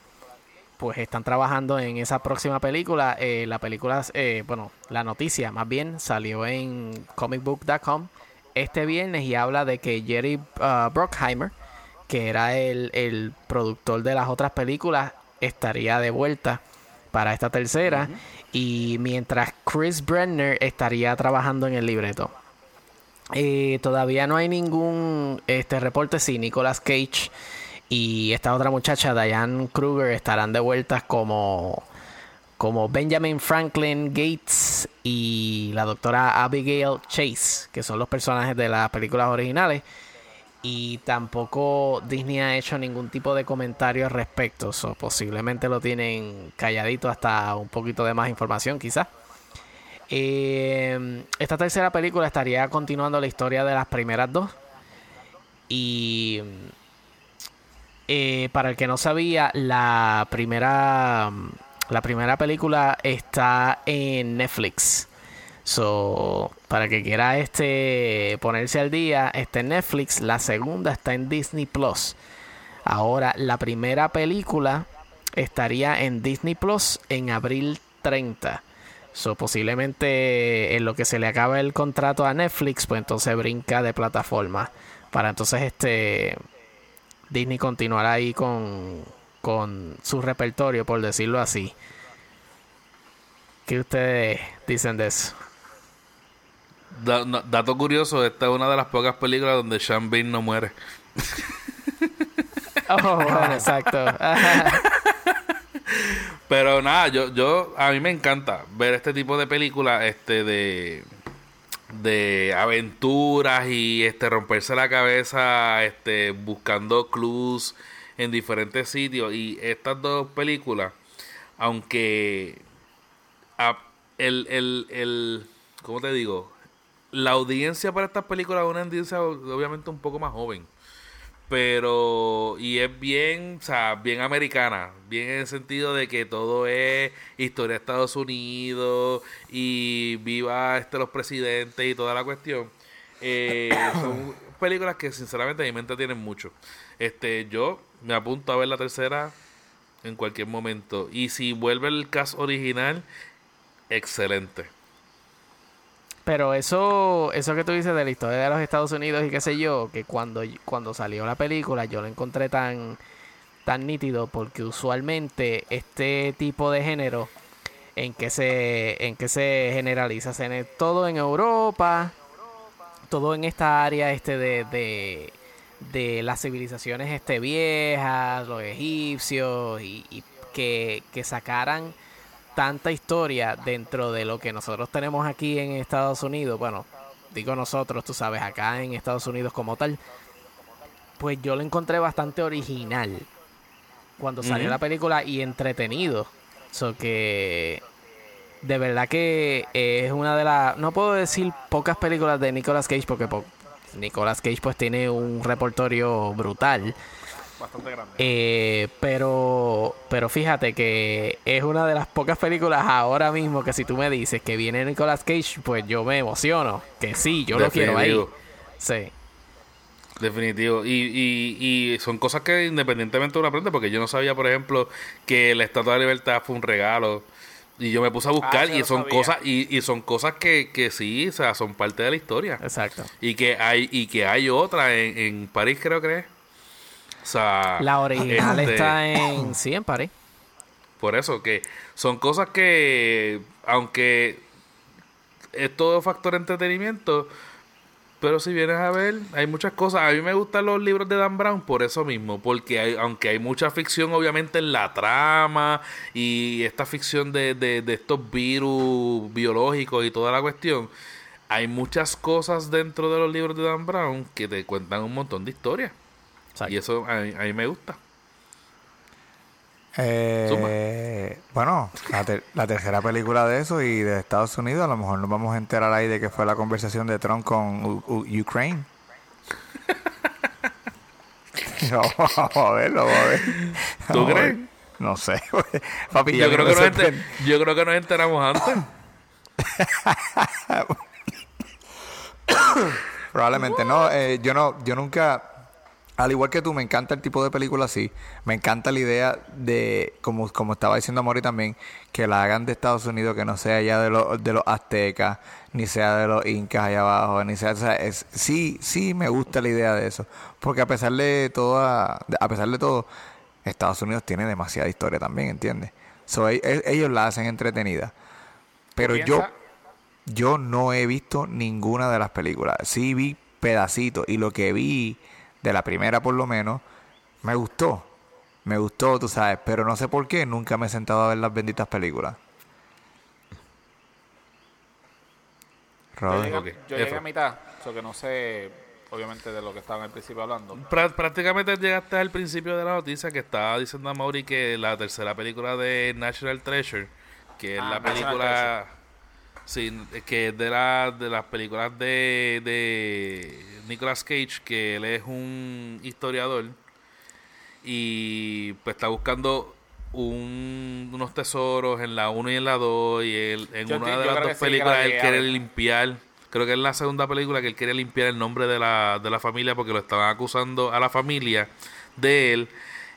pues están trabajando en esa próxima película. Eh, la película, eh, bueno, la noticia más bien salió en comicbook.com este viernes y habla de que Jerry uh, Bruckheimer, que era el, el productor de las otras películas, estaría de vuelta para esta tercera. Y mientras Chris Brenner estaría trabajando en el libreto. Eh, todavía no hay ningún este reporte si Nicolas Cage y esta otra muchacha, Diane Kruger, estarán de vuelta como, como Benjamin Franklin Gates y la doctora Abigail Chase, que son los personajes de las películas originales. Y tampoco Disney ha hecho ningún tipo de comentario al respecto. So, posiblemente lo tienen calladito hasta un poquito de más información, quizás. Eh, esta tercera película estaría continuando la historia de las primeras dos. Y eh, para el que no sabía, la primera, la primera película está en Netflix. So, para que quiera este ponerse al día, está en Netflix. La segunda está en Disney Plus. Ahora, la primera película estaría en Disney Plus en abril 30. So, posiblemente en lo que se le acaba el contrato a Netflix, pues entonces brinca de plataforma. Para entonces este Disney continuará ahí con, con su repertorio, por decirlo así. ¿Qué ustedes dicen de eso? Da- no- dato curioso, esta es una de las pocas películas donde Sean Bean no muere. <laughs> Oh, bueno, exacto. Pero nada, yo, yo, a mí me encanta ver este tipo de películas, este, de, de aventuras y este, romperse la cabeza, este, buscando clues en diferentes sitios. Y estas dos películas, aunque el, el, el, ¿cómo te digo? La audiencia para estas películas es una audiencia obviamente un poco más joven pero y es bien, o sea, bien americana, bien en el sentido de que todo es historia de Estados Unidos y viva este los presidentes y toda la cuestión. Eh, <coughs> son películas que sinceramente a mi mente tienen mucho. Este, yo me apunto a ver la tercera en cualquier momento y si vuelve el cast original, excelente. Pero eso, eso que tú dices de la historia de los Estados Unidos y qué sé yo, que cuando, cuando salió la película yo lo encontré tan, tan nítido porque usualmente este tipo de género en que se, en que se generaliza, se ne- todo en Europa, todo en esta área este de, de, de las civilizaciones este viejas, los egipcios y, y que, que sacaran tanta historia dentro de lo que nosotros tenemos aquí en Estados Unidos, bueno, digo nosotros, tú sabes, acá en Estados Unidos como tal, pues yo lo encontré bastante original cuando salió la película y entretenido. So que de verdad que es una de las, no puedo decir pocas películas de Nicolas Cage porque po- Nicolas Cage pues tiene un repertorio brutal. Bastante grande. Eh, pero, pero fíjate que es una de las pocas películas ahora mismo que si tú me dices que viene Nicolas Cage, pues yo me emociono. Que sí, yo lo quiero ahí. Definitivo. Sí. Definitivo. Y, y, y son cosas que independientemente uno aprende, porque yo no sabía, por ejemplo, que la Estatua de la Libertad fue un regalo. Y yo me puse a buscar Ah, sí y son sabía. cosas y, y son cosas que, que sí, o sea, son parte de la historia. Exacto. Y que hay y que hay otra en, en París, creo que es. O sea, La original este, está en. Sí, en París. Por eso, que son cosas que, aunque es todo factor de entretenimiento, pero si vienes a ver, hay muchas cosas. A mí me gustan los libros de Dan Brown por eso mismo, porque hay, aunque hay mucha ficción obviamente en la trama y esta ficción de, de, de estos virus biológicos y toda la cuestión, hay muchas cosas dentro de los libros de Dan Brown que te cuentan un montón de historias. Exacto. Y eso a, mí- a mí me gusta. Eh, bueno, la, ter- la tercera película de eso y de Estados Unidos, a lo mejor nos vamos a enterar ahí de que fue la conversación de Trump con U- U- Ukraine. <laughs> vamos a verlo, vamos a ver. ¿Tú Vamos a ver. crees? No sé, papi. ya Yo creo, que nos enter- yo creo que nos enteramos antes. <laughs> Probablemente no. eh, yo no, yo nunca, al igual que tú, me encanta el tipo de película así. Me encanta la idea de, como, como estaba diciendo Mori también, que la hagan de Estados Unidos, que no sea ya de los, de los aztecas, ni sea de los incas allá abajo, ni sea, o sea, es, sí, sí me gusta la idea de eso, porque a pesar de toda, a pesar de todo, Estados Unidos tiene demasiada historia también, ¿entiendes? So, e- e- ellos la hacen entretenida. Pero yo, yo no he visto ninguna de las películas. Sí vi pedacitos y lo que vi de la primera por lo menos me gustó. Me gustó, tú sabes, pero no sé por qué nunca me he sentado a ver las benditas películas. Yo llegué, yo llegué a mitad, so que no sé, obviamente, de lo que estaba al principio hablando. Prá- prácticamente llegaste al principio de la noticia que estaba diciendo a Mauri que la tercera película de National Treasure, que es Ah, la National película sí, que es de, la, de las películas de, de Nicolas Cage, que él es un historiador y pues está buscando un- unos tesoros en la 1 y en la 2 y él, en Yo una de las dos películas la él quiere limpiar. Creo que es la segunda película que él quiere limpiar el nombre de la, de la familia porque lo estaban acusando a la familia de él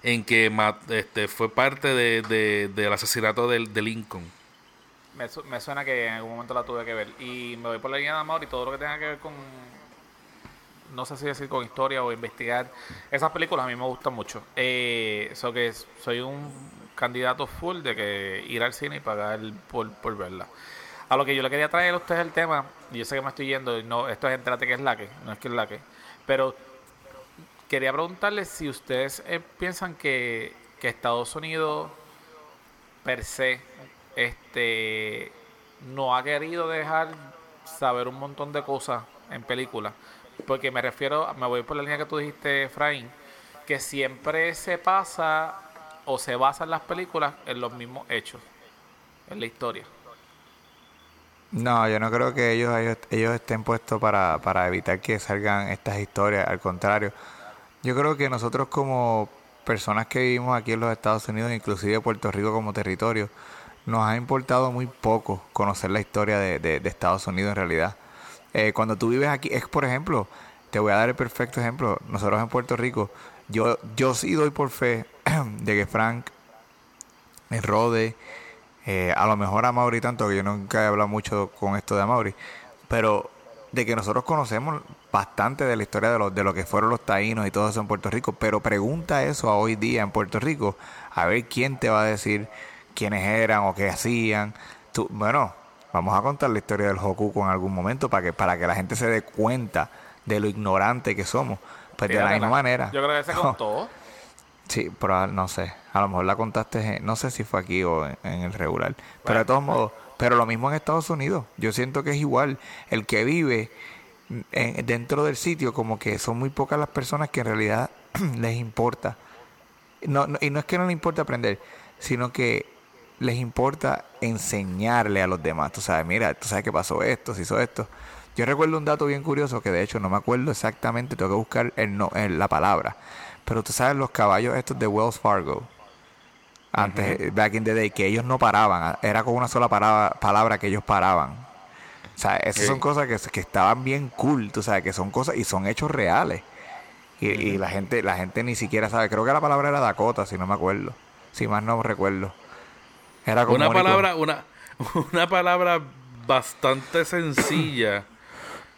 en que este, fue parte de, de- del asesinato del- de Lincoln Me, su- me suena que en algún momento la tuve que ver. Y me voy por la línea de amor y todo lo que tenga que ver con. No sé si decir con historia o investigar. Esas películas a mí me gustan mucho. Eh, so que soy un candidato full de que ir al cine y pagar por, por verla. A lo que yo le quería traer a ustedes el tema, y yo sé que me estoy yendo, no, esto es entrate que es la que, no es que es la que. Pero quería preguntarles si ustedes eh, piensan que, que Estados Unidos per se este no ha querido dejar saber un montón de cosas en películas porque me refiero me voy por la línea que tú dijiste Efraín que siempre se pasa o se basa en las películas en los mismos hechos en la historia No, yo no creo que ellos, ellos, ellos estén puestos para, para evitar que salgan estas historias. Al contrario, yo creo que nosotros como personas que vivimos aquí en los Estados Unidos, inclusive Puerto Rico como territorio, nos ha importado muy poco conocer la historia de, de- Estados Unidos en realidad. Eh, cuando tú vives aquí, es por ejemplo, te voy a dar el perfecto ejemplo. Nosotros en Puerto Rico, yo, yo sí doy por fe <clears throat> de que Frank, eh, Rode, eh, a lo mejor a tanto, que yo nunca he hablado mucho con esto de Mauri, pero de que nosotros conocemos bastante de la historia de, lo, de lo que fueron los taínos y todo eso en Puerto Rico, pero pregunta eso a hoy día en Puerto Rico, a ver quién te va a decir quiénes eran o qué hacían. Tú, bueno, vamos a contar la historia del Hokuko en algún momento para que, para que la gente se dé cuenta de lo ignorante que somos. Pues de la misma manera. yo creo que se <laughs> contó Sí, pero no sé. A lo mejor la contaste, no sé si fue aquí o en, en el regular. Pero de todos modos, pero lo mismo en Estados Unidos. Yo siento que es igual. El que vive en- dentro del sitio, como que son muy pocas las personas que en realidad <clears throat> les importa. No, no- y no es que no les importa aprender, sino que les importa enseñarle a los demás. Tú sabes, mira, tú sabes que pasó esto, se hizo esto. Yo recuerdo un dato bien curioso que de hecho no me acuerdo exactamente, tengo que buscar el no, el- la palabra. Pero tú sabes los caballos estos de Wells Fargo. Antes, eh, back in the day, que ellos no paraban. Era con una sola palabra, palabra que ellos paraban. O sea, esas son cosas que, que estaban bien cool, tú sabes, que son cosas y son hechos reales. Y, y la gente la gente ni siquiera sabe. Creo que la palabra era Dakota, si no me acuerdo. Si más no recuerdo. Era como una palabra una <laughs> una palabra bastante sencilla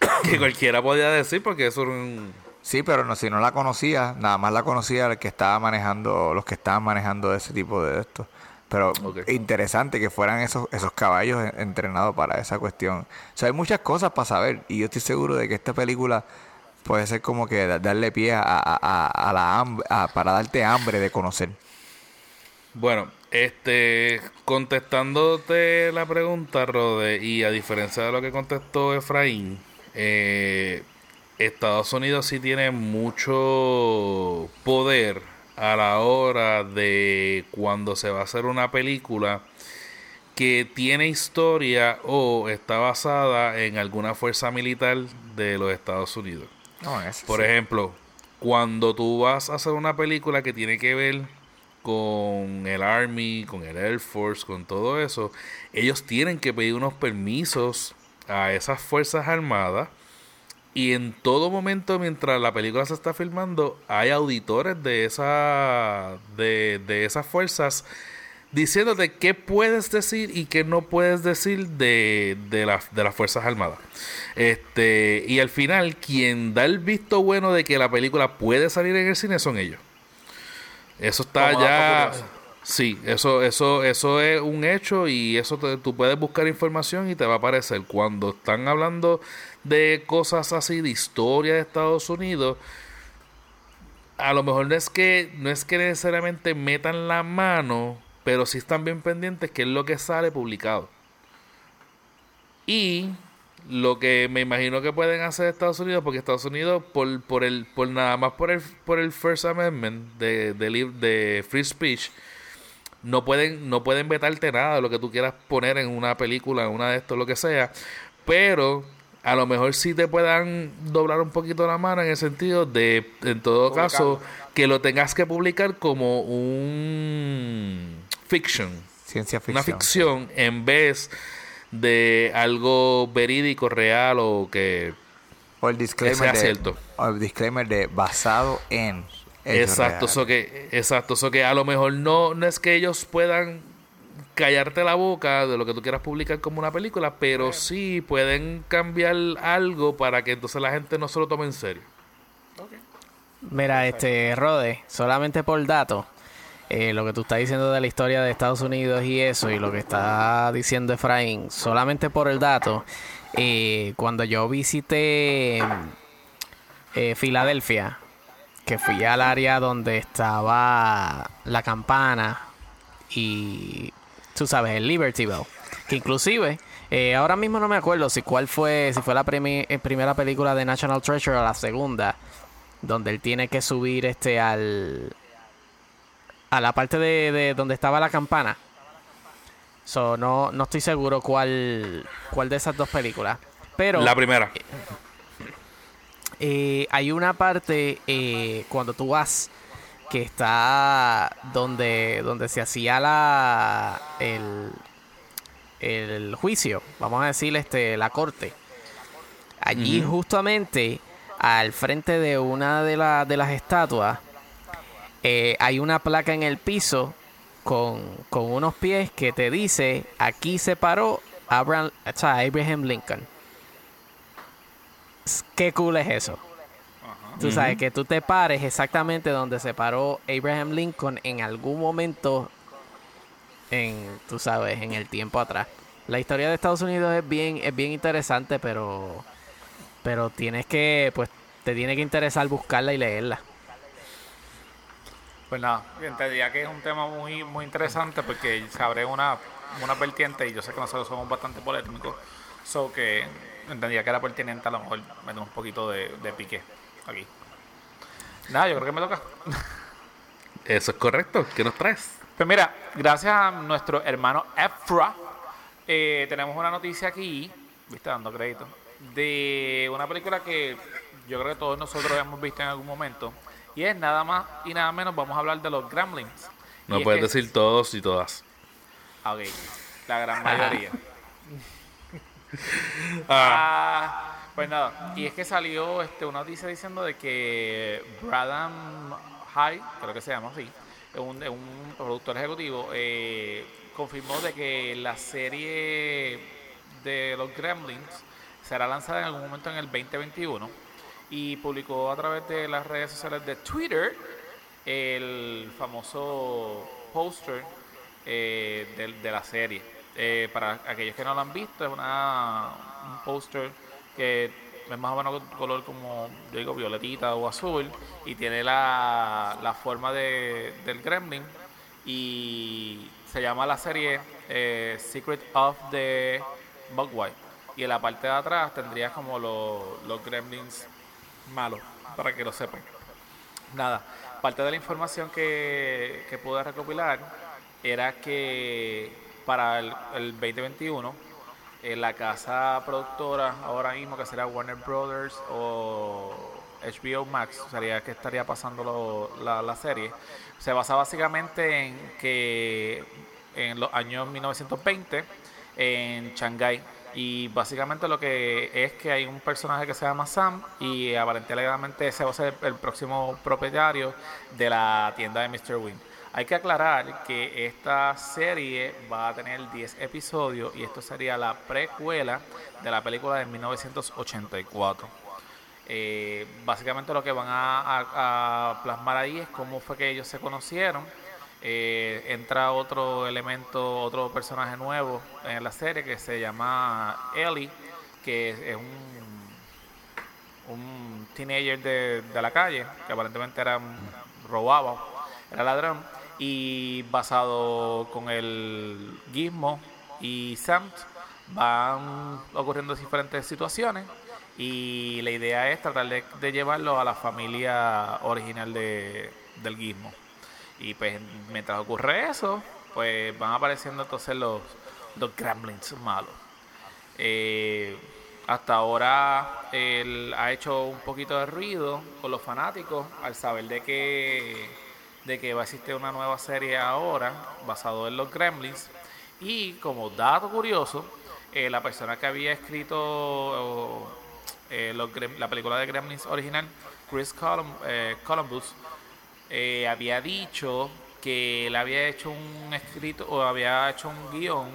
<coughs> que cualquiera podía decir porque eso era un Sí, pero no, si no la conocía, nada más la conocía el que estaba manejando, los que estaban manejando ese tipo de esto. Pero interesante que fueran esos, esos caballos en- entrenados para esa cuestión. O sea, hay muchas cosas para saber. Y yo estoy seguro de que esta película puede ser como que da- darle pie a, a- a- a la hambre, a- para darte hambre de conocer. Bueno, este, contestándote la pregunta, Rode, y a diferencia de lo que contestó Efraín, eh, Estados Unidos sí tiene mucho poder a la hora de cuando se va a hacer una película que tiene historia o está basada en alguna fuerza militar de los Estados Unidos. No, Por sí. ejemplo, cuando tú vas a hacer una película que tiene que ver con el Army, con el Air Force, con todo eso, ellos tienen que pedir unos permisos a esas Fuerzas Armadas y en todo momento mientras la película se está filmando hay auditores de esa de, de esas fuerzas diciéndote qué puedes decir y qué no puedes decir de, de, la- de las Fuerzas Armadas. Este, y al final, quien da el visto bueno de que la película puede salir en el cine son ellos. Eso está Como ya. Sí, eso, eso, eso es un hecho y eso te- tú puedes buscar información y te va a aparecer. Cuando están hablando de cosas así, de historia de Estados Unidos, a lo mejor no es que no es que necesariamente metan la mano, pero sí están bien pendientes que es lo que sale publicado. Y lo que me imagino que pueden hacer Estados Unidos, porque Estados Unidos por, por el por nada más por el por el First Amendment de de, lib- de free speech no pueden no pueden vetarte nada de lo que tú quieras poner en una película, en una de estos, lo que sea, pero a lo mejor sí te puedan doblar un poquito la mano en el sentido de, en todo caso, que lo tengas que publicar como un fiction, Ciencia ficción. una ficción, en vez de algo verídico, real o que... O el disclaimer sea de, cierto. O el disclaimer de basado en. Exacto, reales. so que, exacto, so que a lo mejor no, no es que ellos puedan callarte la boca de lo que tú quieras publicar como una película, pero sí pueden cambiar algo para que entonces la gente no se lo tome en serio. Mira, este, Rode, solamente por dato, eh, lo que tú estás diciendo de la historia de Estados Unidos y eso, y lo que está diciendo Efraín, solamente por el dato, eh, cuando yo visité eh, Filadelfia, que fui al área donde estaba la campana y, tú sabes, el Liberty Bell, que inclusive... eh, ahora mismo no me acuerdo si cuál fue, si fue la eh, primera película de National Treasure o la segunda, donde él tiene que subir este al a la parte de, de donde estaba la campana. So, no, no estoy seguro cuál cuál de esas dos películas. Pero La primera. eh, hay una parte eh, cuando tú vas que está donde donde se hacía la el el juicio, vamos a decir este la corte. Allí justamente al frente de una de, la- de las estatuas eh, hay una placa en el piso con, con unos pies que te dice aquí se paró Abraham, o sea, Abraham Lincoln. Qué cool es eso. Tú sabes que tú te pares exactamente donde se paró Abraham Lincoln en algún momento en, tú sabes, en el tiempo atrás. La historia de Estados Unidos es bien, es bien interesante, pero, pero tienes que, pues, te tiene que interesar buscarla y leerla. Pues nada, entendía que es un tema muy muy interesante porque se abre una, una vertiente y yo sé que nosotros somos bastante polémicos, so que entendía que era pertinente a lo mejor meter un poquito de, de pique aquí. Nada, yo creo que me toca. <laughs> Eso es correcto. ¿Qué nos traes? Pues mira, gracias a nuestro hermano Efra, eh, tenemos una noticia aquí, viste, dando crédito, de una película que yo creo que todos nosotros hemos visto en algún momento. Y es nada más y nada menos, vamos a hablar de los Gremlins. No es puedes que- decir todos y todas. Ah, Ok, la gran mayoría. <laughs> Ah, Ah, pues nada, y es que salió este, una noticia diciendo de que Bradham High, creo que se llama así, un, un productor ejecutivo, eh, confirmó de que la serie de los Gremlins será lanzada en algún momento en el 2021 y publicó a través de las redes sociales de Twitter el famoso póster eh, de, la serie. Eh, para aquellos que no lo han visto, es una, un póster que es más o menos color como, yo digo, violetita o azul y tiene la, la forma de, del gremlin y se llama la serie eh, Secret of the Bugwai. Y en la parte de atrás tendrías como los, los gremlins malos, para que lo sepan. nada, parte de la información que, que pude recopilar era que para el, el 2021 eh, la casa productora ahora mismo que será Warner Brothers o HBO Max sería que estaría pasando la, la serie se basa básicamente en que en los años 1920 en Shanghái y básicamente lo que es que hay un personaje que se llama Sam y aparentemente ese va a ser el próximo propietario de la tienda de Mr. Win. Hay que aclarar que esta serie va a tener 10 episodios y esto sería la precuela de la película de 1984. Eh, básicamente lo que van a- a plasmar ahí es cómo fue que ellos se conocieron. Eh, entra otro elemento, otro personaje nuevo en la serie que se llama Ellie, que es, un, teenager de, de la calle, que aparentemente era robaba, era ladrón, y basado con el Gizmo y Sam van ocurriendo diferentes situaciones y la idea es tratar de, de llevarlo a la familia original de, del Gizmo. Y pues mientras ocurre eso, pues van apareciendo entonces los, los gremlins malos. Eh, hasta ahora él ha hecho un poquito de ruido con los fanáticos al saber de que, de que va a existir una nueva serie ahora basado en los gremlins. Y como dato curioso, eh, la persona que había escrito eh, los la película de Gremlins original, Chris Colum- eh, Columbus, eh, había dicho que él había hecho un escrito o había hecho un guion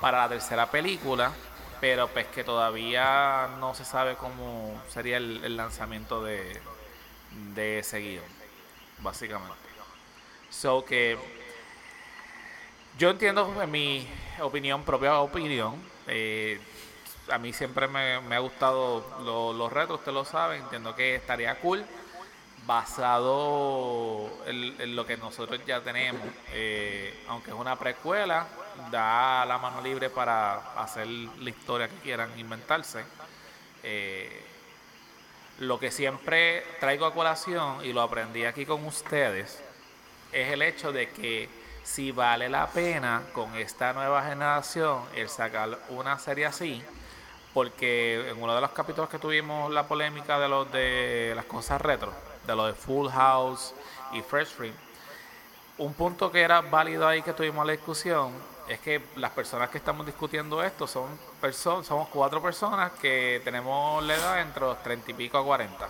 para la tercera película, pero pues que todavía no se sabe cómo sería el, lanzamiento de, de ese guion, básicamente. So que yo entiendo en mi opinión, propia opinión, eh, a mí siempre me, me ha gustado lo- los retos, ustedes lo saben, entiendo que estaría cool basado en, lo que nosotros ya tenemos. Eh, aunque es una precuela, da la mano libre para hacer la historia que quieran inventarse. Eh, lo que siempre traigo a colación y lo aprendí aquí con ustedes es el hecho de que si vale la pena con esta nueva generación el sacar una serie así, porque en uno de los capítulos que tuvimos la polémica de los de las cosas retro, de lo de Full House y Fresh Free, un punto que era válido ahí que tuvimos la discusión es que las personas que estamos discutiendo esto son personas, somos cuatro personas que tenemos la edad entre los 30 y pico a 40,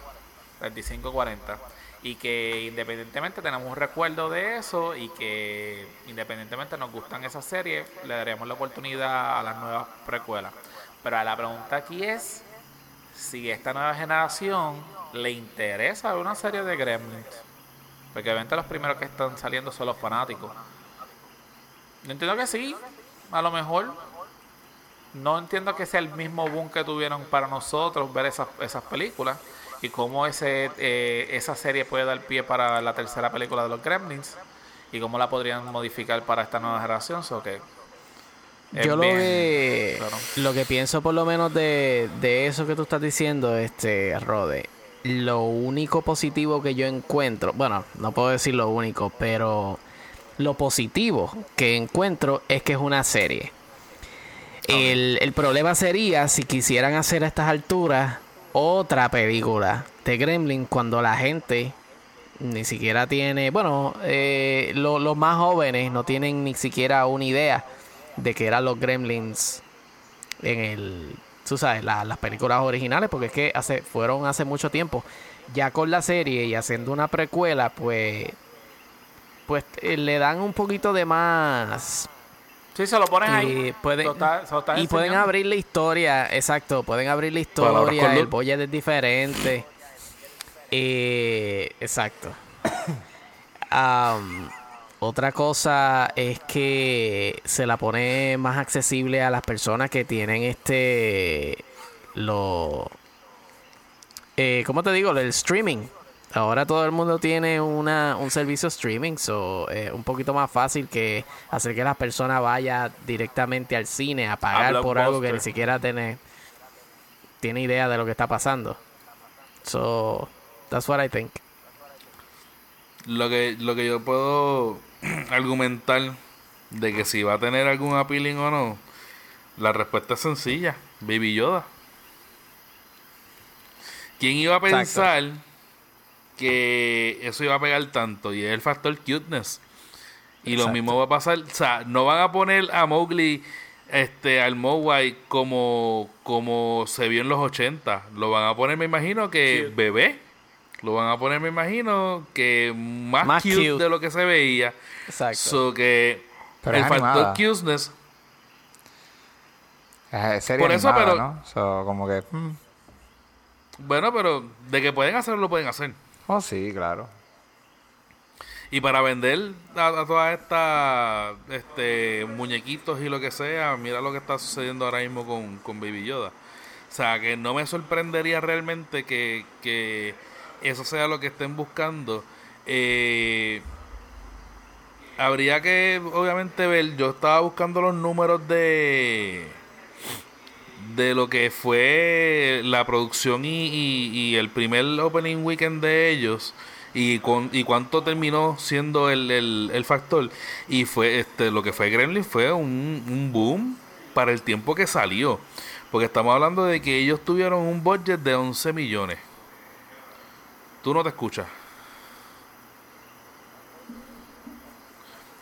35 a 40 y que independientemente tenemos un recuerdo de eso y que independientemente nos gustan esas series, le daríamos la oportunidad a las nuevas precuelas. Pero la pregunta aquí es si esta nueva generación le interesa ver una serie de Gremlins. Porque obviamente los primeros que están saliendo son los fanáticos. Yo entiendo que sí, a lo mejor. No entiendo que sea el mismo boom que tuvieron para nosotros ver esas, esas películas y cómo ese, eh, esa serie puede dar pie para la tercera película de los Gremlins y cómo la podrían modificar para esta nueva generación. Yo lo bien, que, claro. lo que pienso por lo menos de, de eso que tú estás diciendo, este Rode, lo único positivo que yo encuentro, bueno, no puedo decir lo único, pero lo positivo que encuentro es que es una serie. El, el problema sería si quisieran hacer a estas alturas otra película de Gremlin cuando la gente ni siquiera tiene, bueno, eh, lo- los más jóvenes no tienen ni siquiera una idea de que eran los Gremlins en el, tú sabes, la- las películas originales, porque es que hace, fueron hace mucho tiempo. Ya con la serie y haciendo una precuela, pues, pues eh, le dan un poquito de más Sí, se lo pones ahí. y pueden, está- lo estás y pueden abrir la historia, exacto, pueden abrir la historia, el budget es diferente. Eh, exacto. <coughs> Am, otra cosa es que se la pone más accesible a las personas que tienen este lo eh, ¿cómo te digo? El streaming. Ahora todo el mundo tiene una, un servicio streaming, so es un poquito más fácil que hacer que la persona vaya directamente al cine a pagar por algo que ni siquiera tiene, tiene idea de lo que está pasando. So, that's what I think. lo que, lo que yo puedo <clears throat> argumentar de que si va a tener algún appealing o no, la respuesta es sencilla. Baby Yoda. ¿Quién iba a Exacto. pensar que eso iba a pegar tanto? Y es el factor cuteness. Y lo mismo va a pasar. O sea, no van a poner a Mowgli, este, al Mowai como, como se vio en los 80. Lo van a poner, me imagino, que Cute. bebé. Lo van a poner, me imagino, que más, Más cute, cute. de lo que se veía. Exacto. So que Pero el factor animada. cuteness. Es serie Por eso, pero- ¿no? So, como que... mm. Bueno, pero de que pueden hacerlo, lo pueden hacer. Oh, sí, claro. Y para vender a, a todas estas este, muñequitos y lo que sea, mira lo que está sucediendo ahora mismo con, con Baby Yoda. O sea, que no me sorprendería realmente que, que eso sea lo que estén buscando. Eh, habría que, obviamente, ver. Yo estaba buscando los números de de lo que fue la producción y, y- y el primer opening weekend de ellos y con y cuánto terminó siendo el, el, el factor y fue este lo que fue Gremlin fue un, un boom para el tiempo que salió porque estamos hablando de que ellos tuvieron un budget de 11 millones tú no te escuchas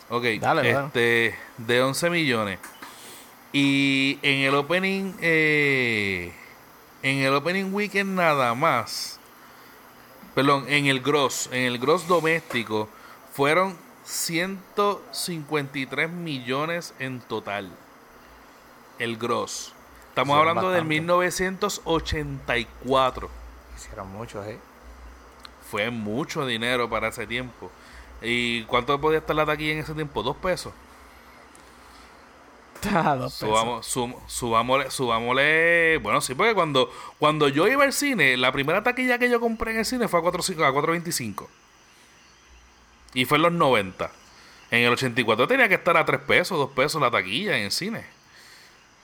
ok Dale, este de 11 millones y en el opening eh, en el opening weekend nada más perdón, en el gross, en el gross doméstico fueron 153 millones en total. El gross. Estamos Hicieron hablando del bastante. 1984. Hicieron muchos, ¿eh? Fue mucho dinero para ese tiempo. ¿Y cuánto podía estar la taquilla en ese tiempo? ¿Dos pesos? <laughs> Ah, dos pesos. Subamos, sum- subámosle, subámosle- Bueno, sí, porque cuando, cuando yo iba al cine, la primera taquilla que yo compré en el cine fue a 4.5 a 4.25. Y fue en los 90. En el 84 tenía que estar a 3 pesos, 2 pesos la taquilla en el cine.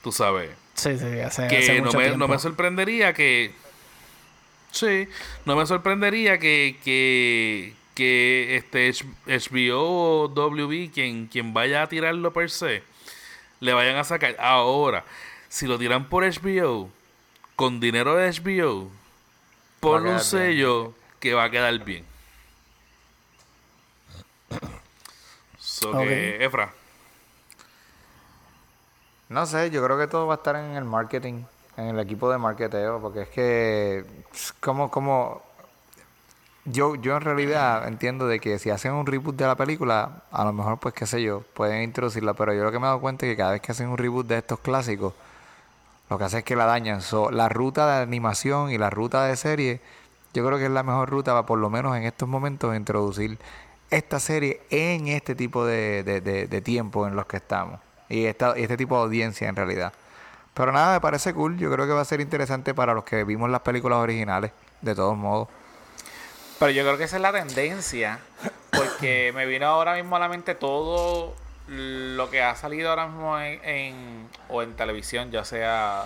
Tú sabes. Sí, sí, hace, Que hace no mucho me, no me sorprendería que. Sí, no me sorprendería que, que, que este HBO o WB, quien, quien vaya a tirarlo per se, le vayan a sacar. Ahora, si lo tiran por HBO, con dinero de HBO, ponle un bien. sello que va a quedar bien. So que, Efra, No sé, yo creo que todo va a estar en el marketing, en el equipo de marketeo, porque es que como como yo yo en realidad entiendo de que si hacen un reboot de la película, a lo mejor pues qué sé yo, pueden introducirla, pero yo lo que me he dado cuenta es que cada vez que hacen un reboot de estos clásicos, lo que hace es que la dañan. So, la ruta de animación y la ruta de serie, yo creo que es la mejor ruta para por lo menos en estos momentos introducir esta serie en este tipo de, de, de- de tiempo en los que estamos. Y, esta, y este tipo de audiencia en realidad. Pero nada, me parece cool. Yo creo que va a ser interesante para los que vimos las películas originales, de todos modos. Pero yo creo que esa es la tendencia, porque <clears throat> me vino ahora mismo a la mente todo lo que ha salido ahora mismo en, en- o en televisión, ya sea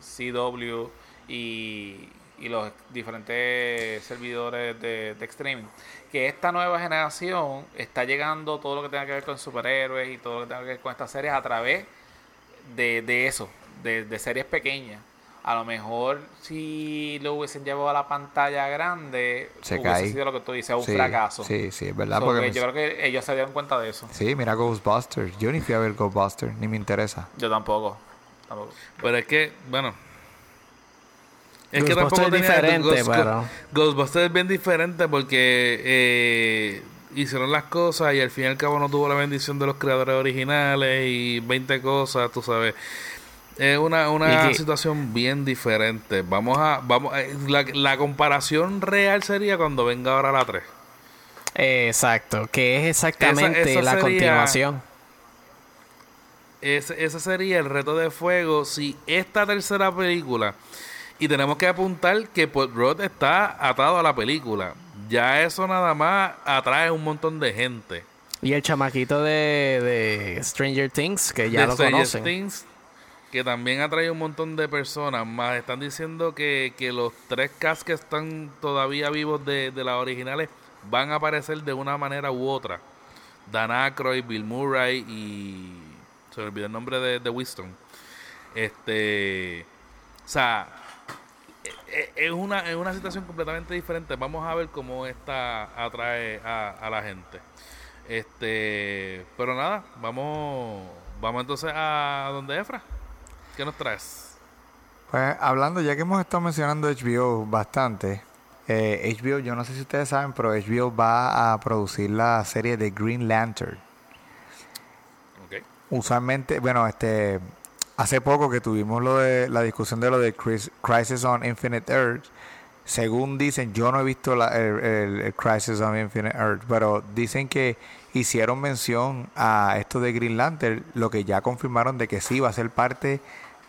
CW y, y los diferentes servidores de, de streaming, que esta nueva generación está llegando todo lo que tenga que ver con superhéroes y todo lo que tenga que ver con estas series a través de, de eso, de, de series pequeñas. A lo mejor si lo hubiesen llevado a la pantalla grande, Se hubiese cae. sido lo que tú dices, un Sí, fracaso. Sí, sí, es verdad. So porque me- yo creo que ellos se dieron cuenta de eso. Sí, mira Ghostbusters. Yo ni fui a ver Ghostbusters, ni me interesa. Yo tampoco. tampoco. Pero es que, bueno. Es que Ghostbusters tampoco es diferente, Ghost- pero- Ghostbusters es bien diferente porque eh, hicieron las cosas y al fin y al cabo no tuvo la bendición de los creadores originales y 20 cosas, tú sabes. Es una, una situación bien diferente. Vamos a. vamos a- la, la comparación real sería cuando venga ahora la 3. Exacto, que es exactamente Esa- esa la sería- continuación. Ese, ese sería el reto de fuego si esta tercera película y tenemos que apuntar que Paul Rudd está atado a la película ya eso nada más atrae un montón de gente Y el chamaquito de, de Stranger Things, que ya de lo Stranger conocen. Things, que también atrae un montón de personas más están diciendo que, que los tres cast que están todavía vivos de, de las originales van a aparecer de una manera u otra. Dan Aykroyd, Bill Murray y... Se me olvidó el nombre de, de Winston. Este... O sea, e- e- es una, es una situación completamente diferente. Vamos a ver cómo esta atrae a, a la gente. Este, pero nada, vamos, vamos entonces a donde Efra. ¿Qué nos traes? Pues hablando, ya que hemos estado mencionando HBO bastante, eh, HBO, yo no sé si ustedes saben, pero HBO va a producir la serie de Green Lantern. Usualmente, bueno, este, hace poco que tuvimos lo de la discusión de lo de Cris- Crisis on Infinite Earth. Según dicen, yo no he visto la- el, el- el Crisis on Infinite Earth, pero dicen que hicieron mención a esto de Green Lantern, lo que ya confirmaron de que sí va a ser parte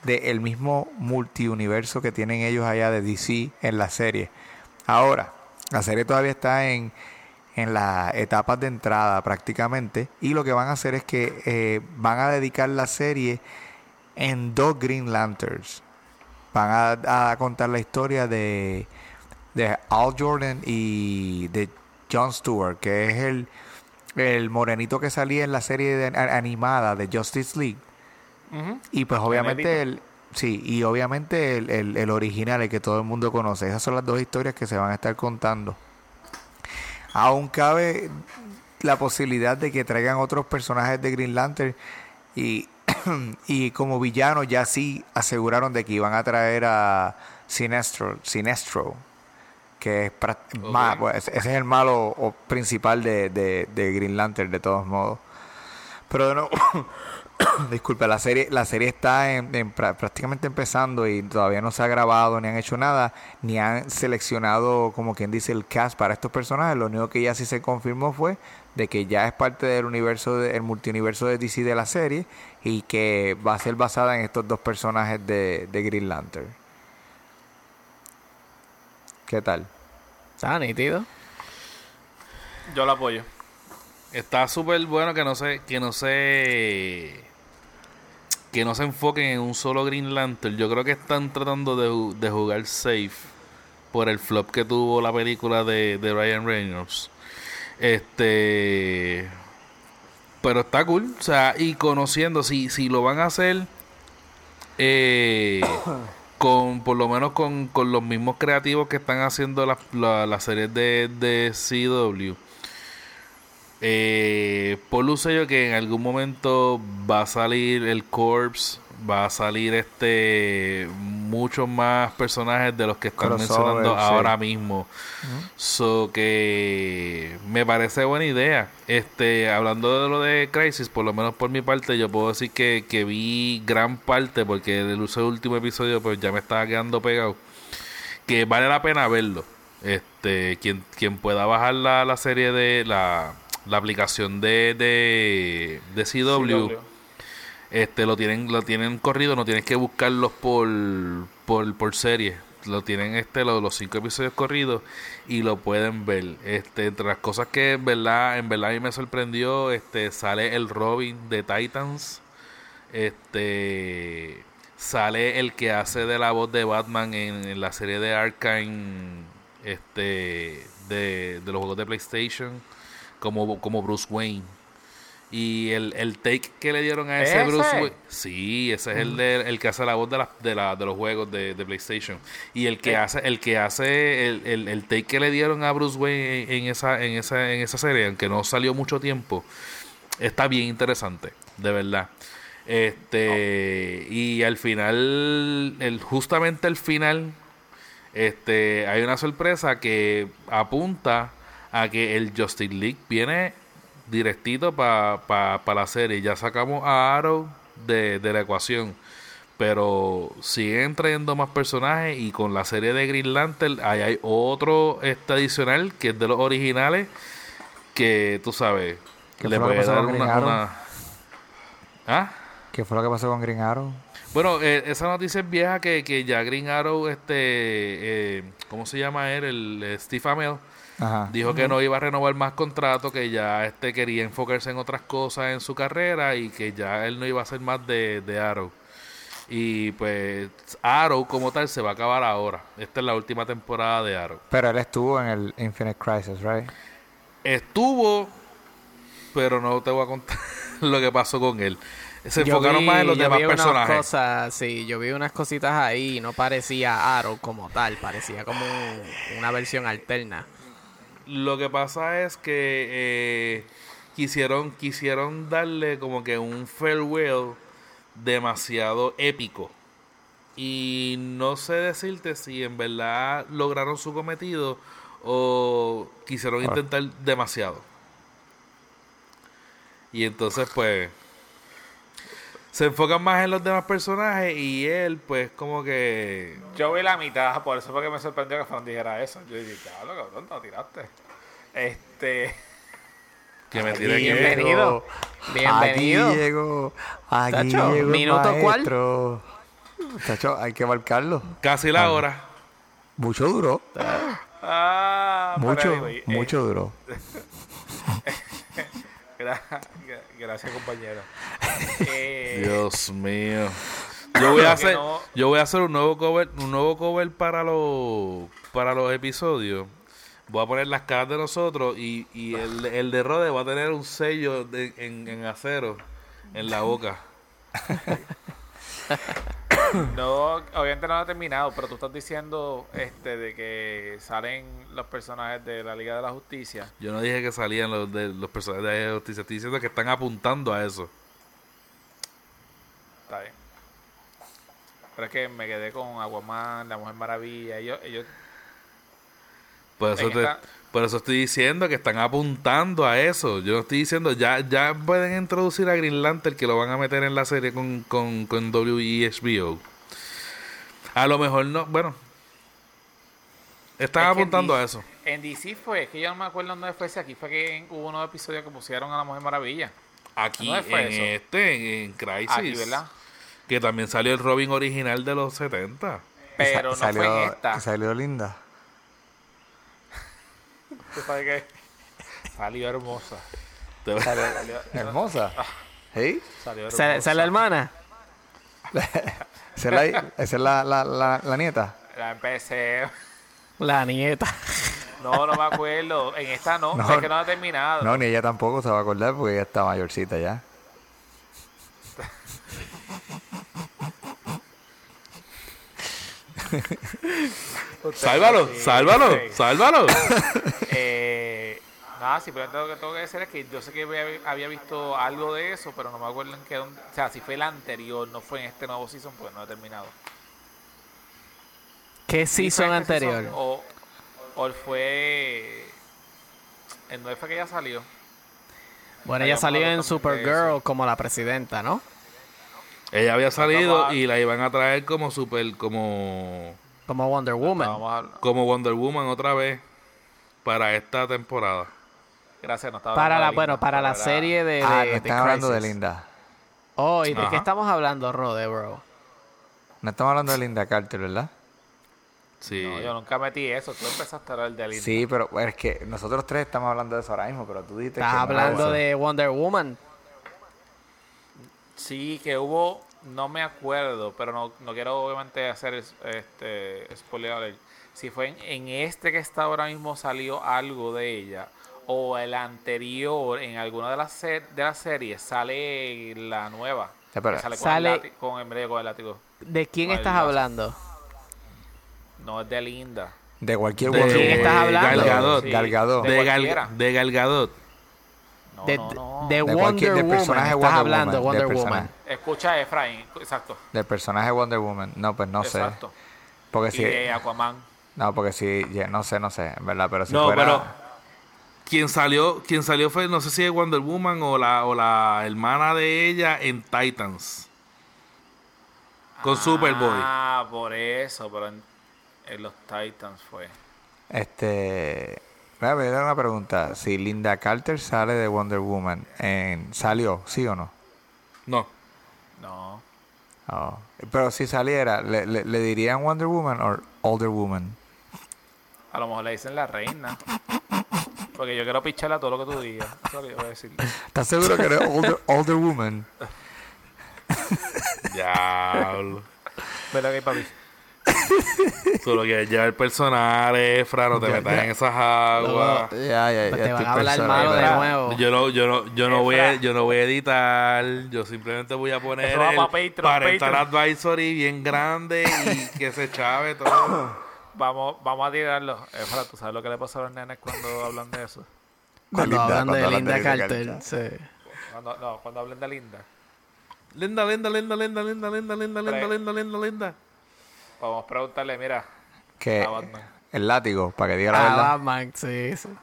del mismo multiuniverso que tienen ellos allá de DC en la serie. Ahora, la serie todavía está en, en las etapas de entrada prácticamente y lo que van a hacer es que eh, van a dedicar la serie en dos Green Lanterns. Van a, contar la historia de, de Al Jordan y de John Stewart, que es el, el morenito que salía en la serie de- animada de Justice League. Y pues obviamente el, sí, y obviamente el, el, el original, el que todo el mundo conoce. Esas son las dos historias que se van a estar contando. Aún cabe la posibilidad de que traigan otros personajes de Green Lantern y, <clears throat> y como villano ya sí aseguraron de que iban a traer a Sinestro, Sinestro que es pues, ese es el malo o- principal de, de, de Green Lantern de todos modos. Pero de nuevo, <clears throat> <coughs> disculpe, la serie, la serie está en, en prá- prácticamente empezando y todavía no se ha grabado ni han hecho nada, ni han seleccionado, como quien dice, el cast para estos personajes. Lo único que ya sí se confirmó fue de que ya es parte del universo, del multiuniverso de DC de la serie y que va a ser basada en estos dos personajes de, de Green Lantern. ¿Qué tal? Está nítido. Yo lo apoyo. Está súper bueno que no se, que no se que no se enfoquen en un solo Green Lantern. Yo creo que están tratando de, de jugar safe por el flop que tuvo la película de, de Ryan Reynolds. Este pero está cool, o sea, y conociendo si si lo van a hacer eh, <coughs> con por lo menos con, con los mismos creativos que están haciendo las la, las series de, de CW eh, por un sello que en algún momento va a salir el Corps, va a salir este muchos más personajes de los que están Crossover, mencionando sí. ahora mismo. So que me parece buena idea. Este, hablando de lo de Crisis, por lo menos por mi parte, yo puedo decir que, que vi gran parte, porque el último episodio pues ya me estaba quedando pegado. Que vale la pena verlo. Este, quien, quien pueda bajar la, la serie de la, la aplicación de, de, de CW, este lo tienen lo tienen corrido no tienes que buscarlos por por, por serie. Lo tienen este lo- los cinco episodios corridos y lo pueden ver. Este entre las cosas que en verdad en verdad a mí me sorprendió este sale el Robin de Titans. Este sale el que hace de la voz de Batman en, en la serie de Arkham este de, de los juegos de PlayStation como, como Bruce Wayne y el, el take que le dieron a ese ¿Ese? Bruce Wayne. Sí, ese es el, de, el que hace la voz de, la, de, la, de los juegos de, de PlayStation. Y el que Eh. hace, el que hace el, el, el take que le dieron a Bruce Wayne en, en esa, en esa, en esa serie, aunque no salió mucho tiempo, está bien interesante, de verdad. Este, y al final, el, justamente al final, este, hay una sorpresa que apunta a que el Justice League viene directito para pa, pa la serie. Ya sacamos a Arrow de, de la ecuación. Pero siguen trayendo más personajes y con la serie de Green Lantern ahí hay otro este adicional que es de los originales que tú sabes ¿Qué le puede pasó dar una, Green Arrow? una- ¿Ah? ¿Qué fue lo que pasó con Green Arrow? Bueno, eh, esa noticia es vieja que, que ya Green Arrow, este, eh, ¿cómo se llama él? El eh, Steve Amell, Ajá. dijo que no iba a renovar más contrato, que ya este quería enfocarse en otras cosas en su carrera y que ya él no iba a hacer más de, de Arrow. Y pues Arrow como tal se va a acabar ahora. Esta es la última temporada de Arrow. Pero él estuvo en el Infinite Crisis, right? estuvo, pero no te voy a contar <laughs> lo que pasó con él. Se Yo enfocaron vi- más en los yo demás vi unas personajes. Cosas, sí, yo vi unas cositas ahí y no parecía Arrow como tal, parecía como un- una versión alterna. Lo que pasa es que eh, quisieron, quisieron darle como que un farewell demasiado épico. Y no sé decirte si en verdad lograron su cometido o quisieron Ah. intentar demasiado. Y entonces pues se enfocan más en los demás personajes y él pues como que Yo vi la mitad, por eso fue que me sorprendió que Fran dijera eso. Yo dije, cabrón, cabrón, no tiraste. Este. <laughs> que me que Bienvenido. Bienvenido. Aquí llegó. Aquí Tacho, llegó ¿minuto cuál? Tacho, hay que marcarlo. casi la hora. Mucho duró. Ah, Mucho, anyway, eh, mucho duró. <laughs> gra- gra- gracias, compañero. <laughs> Eh, Dios mío. <laughs> Yo voy a hacer, no- yo voy a hacer un nuevo cover, un nuevo cover para los para los episodios. Voy a poner las caras de nosotros y, y el, el de Rode va a tener un sello de- en, en acero en la boca. <laughs> <laughs> No, obviamente no lo he terminado, pero tú estás diciendo este de que salen los personajes de la Liga de la Justicia. Yo no dije que salían los de los personajes de la justicia, estoy diciendo que están apuntando a eso. Está bien. Pero es que me quedé con Aguaman, la Mujer Maravilla. Ellos, ellos Por eso, En te- esta- por eso estoy diciendo que están apuntando a eso. Yo no estoy diciendo, ya, ya pueden introducir a Green Lantern que lo van a meter en la serie con, con, con W y HBO. A lo mejor no, bueno. Están Es apuntando en a eso. En DC fue, es que yo no me acuerdo dónde fue ese. Aquí fue que en- hubo unos episodios que pusieron a la Mujer Maravilla. Aquí, ¿Dónde fue en eso? este, en Crisis. Aquí, ¿verdad? Que también salió el Robin original de los 70. Pero no Sa- fue en esta. Salió linda. ¿Tú sabes qué? Salió hermosa. Salió, Hermosa. ¿Sí? salió ¿Se, hermosa. se la hermana? ¿Esa es la, esa es la, la, la, la nieta? La empecé. La nieta. No, no me acuerdo. En esta no, No. es que no ha terminado. No, ni ella tampoco se va a acordar porque ella está mayorcita ya. <laughs> <laughs> Sálvalo, Sí, sálvalo, sí. sálvalo. <laughs> Eh, nada, simplemente lo que tengo que decir es que yo sé que había, había visto algo de eso, pero no me acuerdo en qué. dónde- O sea, si fue el anterior, no fue en este nuevo season, pues no he terminado. ¿Qué season este anterior? season, o, o fue. ¿En dónde fue que ya salió? Bueno, ella salió en Supergirl como la presidenta, ¿no? Ella había salido y la iban a traer como super, como, Como Wonder Woman. Como Wonder Woman otra vez para esta temporada. Gracias, no estaba Para hablando la, bueno, Linda, para la serie de, ah, de- no hablando de. Linda. Oh, ¿y de Ajá. qué estamos hablando, Rode, bro? No estamos hablando de Linda Carter, ¿verdad? Sí. No, yo nunca metí eso. Tú empezaste a hablar de Linda. Sí, pero es que nosotros tres estamos hablando de eso ahora mismo, pero tú dijiste Estás que hablando de Wonder Woman. Sí, que hubo, no me acuerdo, pero no, no quiero obviamente hacer es- este spoiler alert. Si fue en, en este que está ahora mismo salió algo de ella, o el anterior, en alguna de las, ser- de las series, sale la nueva. Sí, pero- que sale con, el látigo, con el medio con el látigo. ¿De quién estás hablando? No es de Linda. De cualquier De quién estás hablando? Gal Gadot. Sí, Gal Gadot. de. Gal, de Gal Gadot. No, De, no, no. de De Wonder del Woman. personaje Estás Wonder hablando de Woman, Wonder personaje. Woman. Escucha a Efraín, exacto. Del personaje Wonder Woman. No, pues no exacto. sé. Porque Y si. de Aquaman. No, porque si. ya, no sé, no sé, en verdad, pero si no, fuera. pero quien salió, quien salió fue, no sé si es Wonder Woman o la, o la hermana de ella en Titans. Con Superboy. Ah, por eso, pero en, en los Titans fue. Este. Voy a ver una pregunta. Si Linda Carter sale de Wonder Woman, en, ¿salió? ¿Sí o no? No. No. Oh. Pero si saliera, ¿le, le, le dirían Wonder Woman o Older Woman? A lo mejor le dicen la reina. Porque yo quiero picharle a todo lo que tú digas. Eso es lo que yo voy a decir. ¿Estás seguro que eres older, older Woman? <laughs> Diablo. <laughs> ¿Verdad que papi? Tú lo quieres llevar personal, Efra, no te Ya, metas ya. en esas aguas. Ya, ya, Pues ya te van a hablar malo de nuevo. Yo no, yo no, yo no voy a, yo no voy a editar, yo simplemente voy a poner Eso va el pa' Patreon, parental Patreon. advisory bien grande y <laughs> que se chave todo. Vamos, vamos a tirarlo. Efra, ¿tú sabes lo que le pasa a los nenes cuando hablan de eso? Cuando hablan de cuando hablan Linda de Linda Carter. Sí. Cuando, no, cuando hablen de Linda. Linda, linda, linda, linda, linda, linda, linda, linda, linda, linda, linda. Vamos a preguntarle, mira, Que a Batman. el látigo, para que diga la Ah, verdad. Batman, sí, sí. <laughs>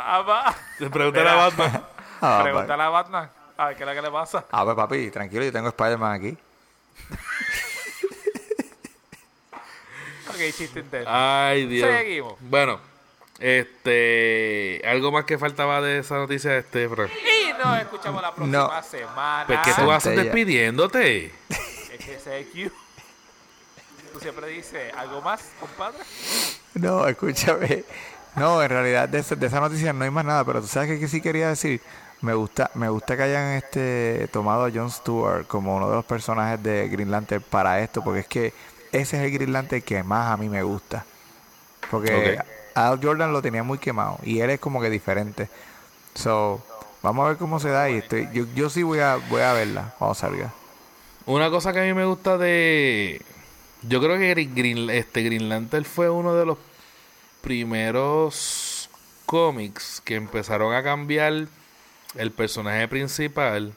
Ah, va. Pregúntale a. Batman. Ah, Pregúntale a Batman. A ver qué es lo que le pasa. Ah, pues papi, tranquilo, yo tengo Spider-Man aquí. <laughs> Ok, chiste interno. Ay, Dios. Seguimos. Bueno, este, algo más que faltaba de esa noticia, este, Efra. Y nos escuchamos la próxima No. semana. Pues que tú Centella. despidiéndote. Es que ese es Q. Tú siempre dices, ¿algo más, compadre? No, escúchame. No, en realidad de, esa- de esa noticia no hay más nada, pero tú sabes que, que sí quería decir. Me gusta, me gusta que hayan este tomado a Jon Stewart como uno de los personajes de Green Lantern para esto, porque es que ese es el Green Lantern que más a mí me gusta. Porque. Al Jordan lo tenía muy quemado y él es como que diferente. So, vamos a ver cómo se da y estoy, yo, yo sí voy a, voy a verla cuando salga. Una cosa que a mí me gusta de. Yo creo que Green, este Green Lantern fue uno de los primeros cómics que empezaron a cambiar el personaje principal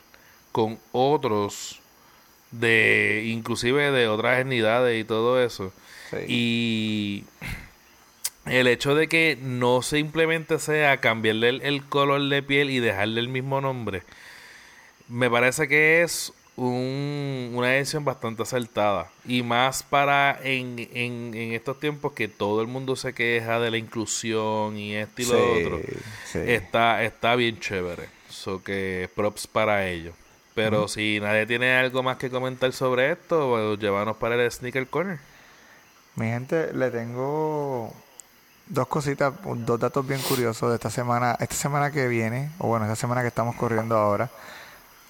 con otros de inclusive de otras etnidades y todo eso. Sí. Y el hecho de que no simplemente sea cambiarle el, el color de piel y dejarle el mismo nombre, me parece que es un- una decisión bastante acertada. Y más para en, en, en estos tiempos que todo el mundo se queja de la inclusión y esto y lo Sí, otro. sí. Está, está bien chévere. So que props para ello. Pero si nadie tiene algo más que comentar sobre esto, pues, llévanos para el Sneaker Corner. Mi gente, le tengo dos cositas, dos datos bien curiosos de esta semana. Esta semana que viene, o bueno, esta semana que estamos corriendo ahora,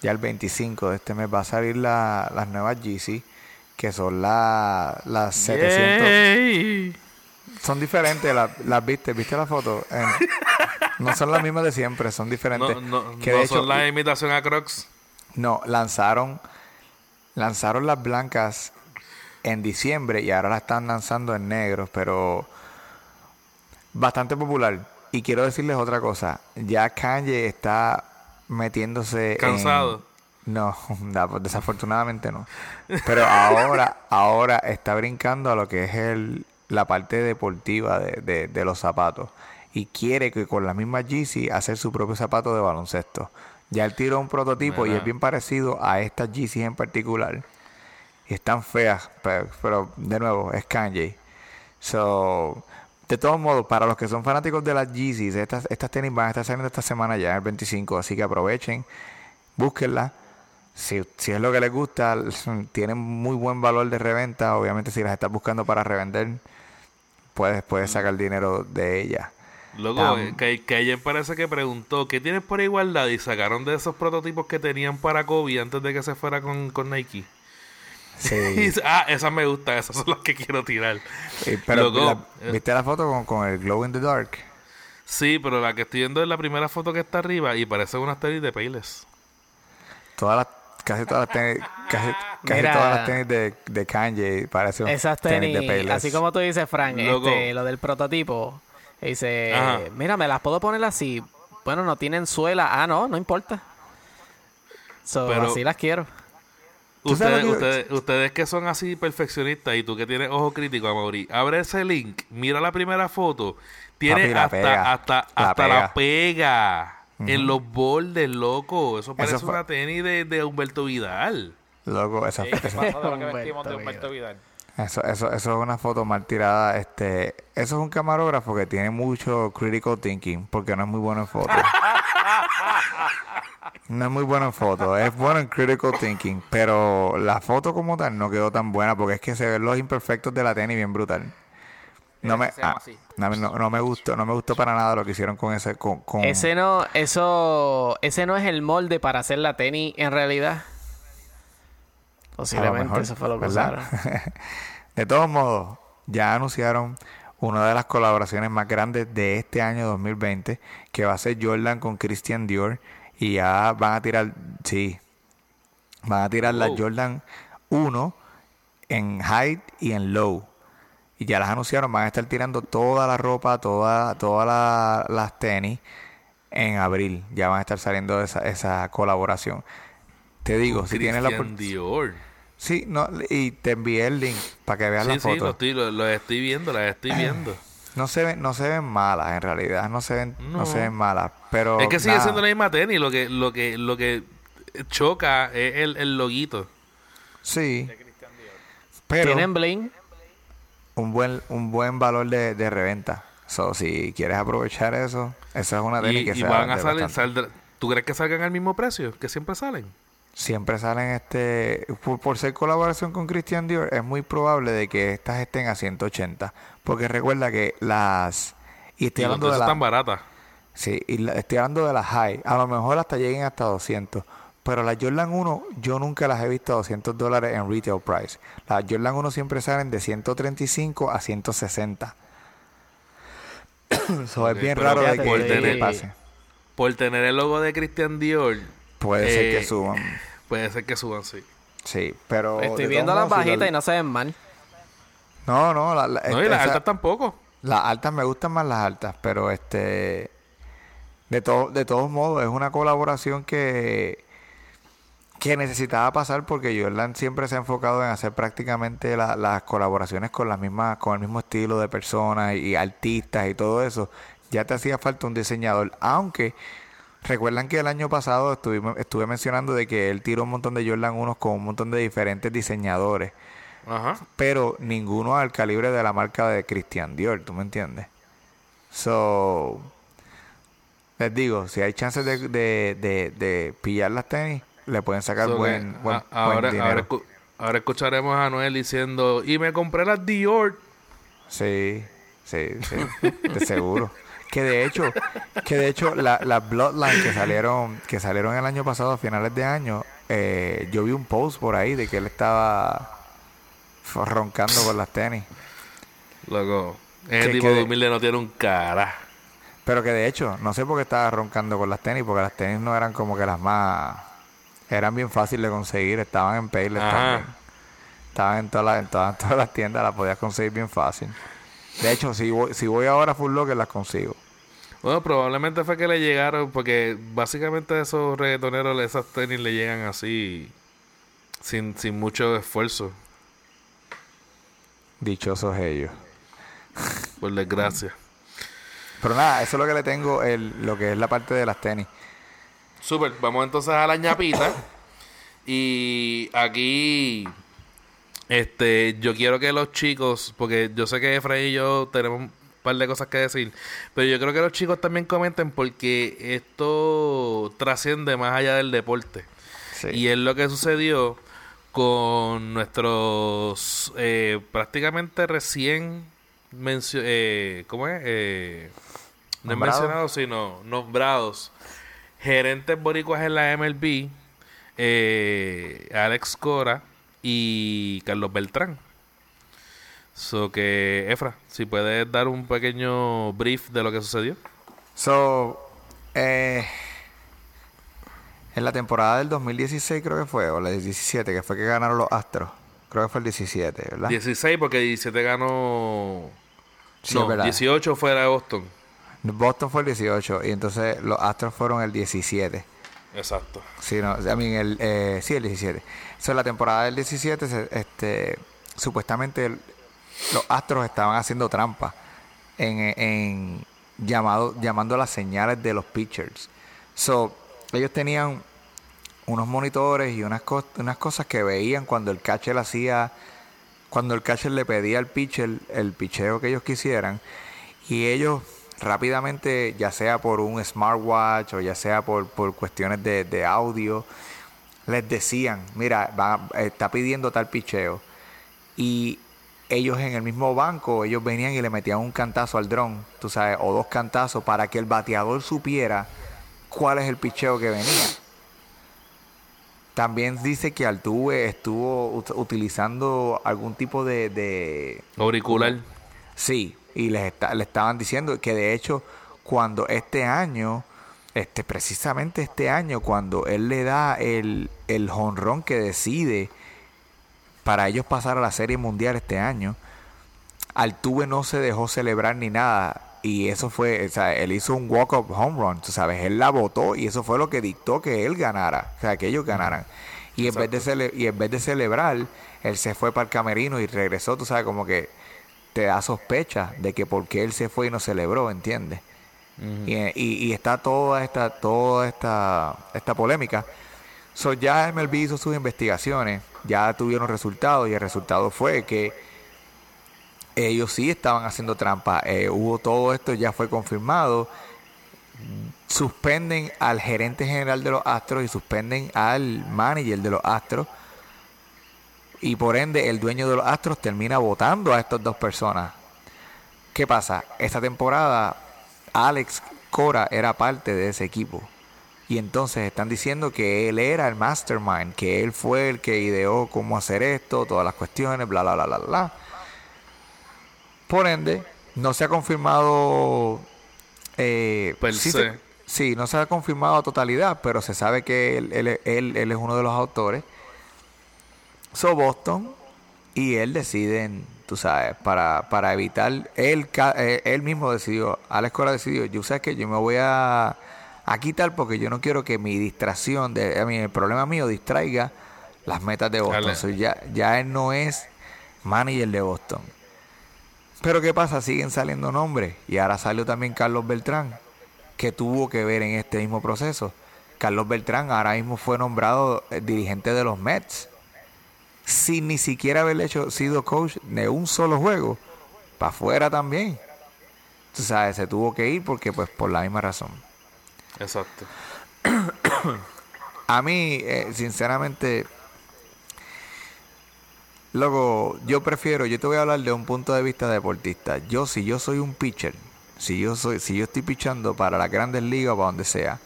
ya el 25 de este mes va a salir la- las nuevas GC, que son la- las 700. Yay. Son diferentes, la- las viste, viste la foto. No son las mismas de siempre, son diferentes. No, no, que no de hecho, son la imitación a Crocs. no, lanzaron, lanzaron las blancas en diciembre y ahora las están lanzando en negros, pero bastante popular. Y quiero decirles otra cosa, ya Kanye está metiéndose en- Cansado. No, <laughs> pues, desafortunadamente no. Pero ahora, ahora está brincando a lo que es el, la parte deportiva de, de- de los zapatos. Y quiere que con la misma Yeezy hacer su propio zapato de baloncesto. Ya él tiró un prototipo y es bien parecido a estas Yeezy en particular. Y están feas, pero, pero de nuevo, es Kanye. So, de todos modos, para los que son fanáticos de las Yeezys, estas, estas tenis van a estar saliendo esta semana ya, el 25, así que aprovechen, búsquenlas. Si, si es lo que les gusta, <laughs> tienen muy buen valor de reventa. Obviamente, si las estás buscando para revender, puedes, puedes sacar dinero de ellas. Luego, que, que ayer parece que preguntó, ¿qué tienes por igualdad? Y sacaron de esos prototipos que tenían para Kobe antes de que se fuera con, con Nike. Sí. <laughs> ah, esas me gustan, esas son las que quiero tirar. Eh, pero, la- eh. ¿viste la foto con, con el glow in the dark? Sí, pero la que estoy viendo es la primera foto que está arriba y parece unas tenis de Payless. Todas las, casi todas las tenis, casi, casi Mira. todas las tenis de, de Kanye parecen Esas tenis, de Payless. así como tú dices, Frank, este, lo del prototipo. Dice, Ajá. mira, me las puedo poner así. Bueno, no tienen suela. Ah, no, no importa. So, Pero- así las quiero. ¿Tú sabes Ustedes, ustedes, ustedes que son así perfeccionistas y tú que tienes ojo crítico, Amaury, abre ese link, mira la primera foto, tiene Papi, la hasta, pega. hasta, La hasta la pega en los bordes, loco. Eso parece fue- una tenis de, de Humberto Vidal. Loco, esa, Sí, ¿Qué esa- pasó de lo que Humberto vestimos de Vidal. Humberto Vidal? eso, eso, eso es una foto mal tirada. Este, eso es un camarógrafo que tiene mucho critical thinking porque no es muy bueno en foto. <laughs> No es muy bueno en foto, es bueno en critical thinking, pero la foto como tal no quedó tan buena porque es que se ven los imperfectos de la tenis bien brutal. No me, se llama ah, no, me- no- no me gustó, no me gustó para nada lo que hicieron con ese, con, con- Ese no, eso, ese no es el molde para hacer la tenis en realidad. Posiblemente mejor, eso fue lo que usaron. <laughs> De todos modos, ya anunciaron una de las colaboraciones más grandes de este año 2020, que va a ser Jordan con Christian Dior. Y ya van a tirar, sí, van a tirar la Wow. Jordan 1 en height y en low. Y ya las anunciaron, van a estar tirando toda la ropa, toda, todas la- las tenis en abril. Ya van a estar saliendo esa, esa colaboración. Te digo, si tienes la Dior. Sí, no, y te envié el link para que veas Sí, la sí, foto. lo estoy, lo, lo estoy viendo, las estoy viendo. No se ven, no se ven malas en realidad, no se ven, no, No. se ven malas, pero es que sigue nada. siendo la misma tenis, lo que, lo que, lo que choca es el, el loguito. Sí. Pero ¿Tienen bling? un buen un buen valor de, de reventa. So, si quieres aprovechar eso, esa es una tenis Y, que y se van a salir, saldrá- ¿tú crees que salgan al mismo precio? Que siempre salen. Siempre salen este por, por ser colaboración con Christian Dior, es muy probable de que estas estén a 180, porque recuerda que las y estoy Y las hablando de la, están baratas. Sí, y la- estoy hablando de las high. A lo mejor hasta lleguen hasta 200. Pero las Jordan 1 yo nunca las he visto a 200 dólares en retail price. Las Jordan 1 siempre salen de 135 a 160. Eso <coughs> es bien raro de que, que- de que pase. Por tener el logo de Christian Dior, Puede ser Eh, que suban. puede ser que suban, sí. Sí, pero... Estoy viendo las si bajitas y no se ven mal. No, no, la- la- No, y este, las esa- altas tampoco. Las altas me gustan más las altas, pero este de to- de todos modos es una colaboración que que necesitaba pasar porque Jordan siempre se ha enfocado en hacer prácticamente la- las colaboraciones con las mismas con el mismo estilo de personas y artistas y todo eso. Ya te hacía falta un diseñador, aunque recuerdan que el año pasado estuvimos, estuve mencionando de que él tiró un montón de Jordan 1 con un montón de diferentes diseñadores Ajá. pero ninguno al calibre de la marca de Christian Dior, ¿tú me entiendes? So, les digo, si hay chances de, de, de, de pillar las tenis, le pueden sacar So que buen, buen, ahora, dinero. ahora, escu- ahora escucharemos a Noel diciendo, y me compré las Dior. Sí, sí, sí, de seguro. Que de hecho, que de hecho la- las Bloodline que salieron, que salieron el año pasado a finales de año, eh, yo vi un post por ahí de que él estaba roncando con las tenis. Loco, ese Que- tipo que- de humilde no tiene un cara. Pero que de hecho, no sé por qué estaba roncando con las tenis, porque las tenis no eran como que las más... Eran bien fáciles de conseguir, estaban en Payless también. Estaban en todas, las, en todas, todas las tiendas, las podías conseguir bien fácil. De hecho, si voy, si voy ahora a Full Locker, las consigo. Bueno, probablemente fue que le llegaron, porque básicamente esos reggaetoneros, esas tenis le llegan así, sin, sin mucho esfuerzo, Dichosos ellos. por desgracia. Pero nada, eso es lo que le tengo, el, lo que es la parte de las tenis. Super, vamos entonces a la ñapita. <coughs> Y aquí, este, yo quiero que los chicos, porque yo sé que Efraín y yo tenemos un par de cosas que decir, pero yo creo que los chicos también comenten porque esto trasciende más allá del deporte. Sí. Y es lo que sucedió con nuestros eh, prácticamente recién mencio eh, ¿cómo es? Eh, no mencionados, sino nombrados gerentes boricuas en la MLB, eh, Alex Cora y Carlos Beltrán. So que, Efra, si puedes dar un pequeño brief de lo que sucedió. So, eh, en la temporada del 2016 creo que fue, o la del 17, que fue que ganaron los Astros. Creo que fue el 17, ¿verdad? 16 porque 17 ganó... Sí, no, verdad. 18 fue de Boston. Boston fue el 18 y entonces los Astros fueron el 17. Exacto. Sí, no, I mean, el, eh, sí, el 17. So, la temporada del 17, se- este, supuestamente los Astros estaban haciendo trampa en, en llamado, llamando las señales de los pitchers. So, ellos tenían unos monitores y unas, cos- unas cosas que veían cuando el catcher hacía, cuando el catcher le pedía al pitcher el picheo que ellos quisieran y ellos rápidamente, ya sea por un smartwatch o ya sea por, por cuestiones de, de audio, les decían, mira, va- está pidiendo tal picheo. Y ellos en el mismo banco, ellos venían y le metían un cantazo al dron, tú sabes, o dos cantazos para que el bateador supiera cuál es el picheo que venía. También dice que Altuve estuvo ut- utilizando algún tipo de, de Auricular. Sí, y les está- le estaban diciendo que de hecho cuando este año, este precisamente este año, cuando él le da el, el jonrón que decide para ellos pasar a la Serie Mundial este año, Altuve no se dejó celebrar ni nada. Y eso fue, o sea, él hizo un walk-up home run, tú sabes, él la votó y eso fue lo que dictó que él ganara, o sea, que ellos ganaran. Y en, vez de cele- y en vez de celebrar, él se fue para el camerino y regresó, tú sabes, como que te da sospecha de que por qué él se fue y no celebró, ¿entiendes? y, y- y está toda esta, toda esta, esta polémica. So, ya MLB hizo sus investigaciones, ya tuvieron resultados y el resultado fue que ellos sí estaban haciendo trampa. Eh, hubo todo esto, ya fue confirmado. Suspenden al gerente general de los Astros y suspenden al manager de los Astros. Y por ende, el dueño de los Astros termina votando a estas dos personas. ¿Qué pasa? Esta temporada, Alex Cora era parte de ese equipo. Y entonces están diciendo que él era el mastermind, que él fue el que ideó cómo hacer esto, todas las cuestiones, bla, bla, bla, bla, bla. Por ende, no se ha confirmado. Eh, sí, se- sí, no se ha confirmado a totalidad, pero se sabe que él, él- él- él es uno de los autores. So Boston y él deciden, tú sabes, para, para evitar, él, eh, él mismo decidió, Alex Cora decidió, yo sé que yo me voy a, a quitar porque yo no quiero que mi distracción, de, a mí, el problema mío distraiga las metas de Boston. So, ya, ya él no es manager de Boston. Pero ¿qué pasa? Siguen saliendo nombres. Y ahora salió también Carlos Beltrán, que tuvo que ver en este mismo proceso. Carlos Beltrán ahora mismo fue nombrado eh, dirigente de los Mets. Sin ni siquiera haber hecho, sido coach de un solo juego. Para afuera también. Tú sabes, se tuvo que ir porque pues por la misma razón. Exacto. A mí, eh, sinceramente, Loco, yo prefiero, yo te voy a hablar de un punto de vista deportista. Yo, si yo soy un pitcher, si yo soy, si yo estoy pichando para las grandes ligas o para donde sea,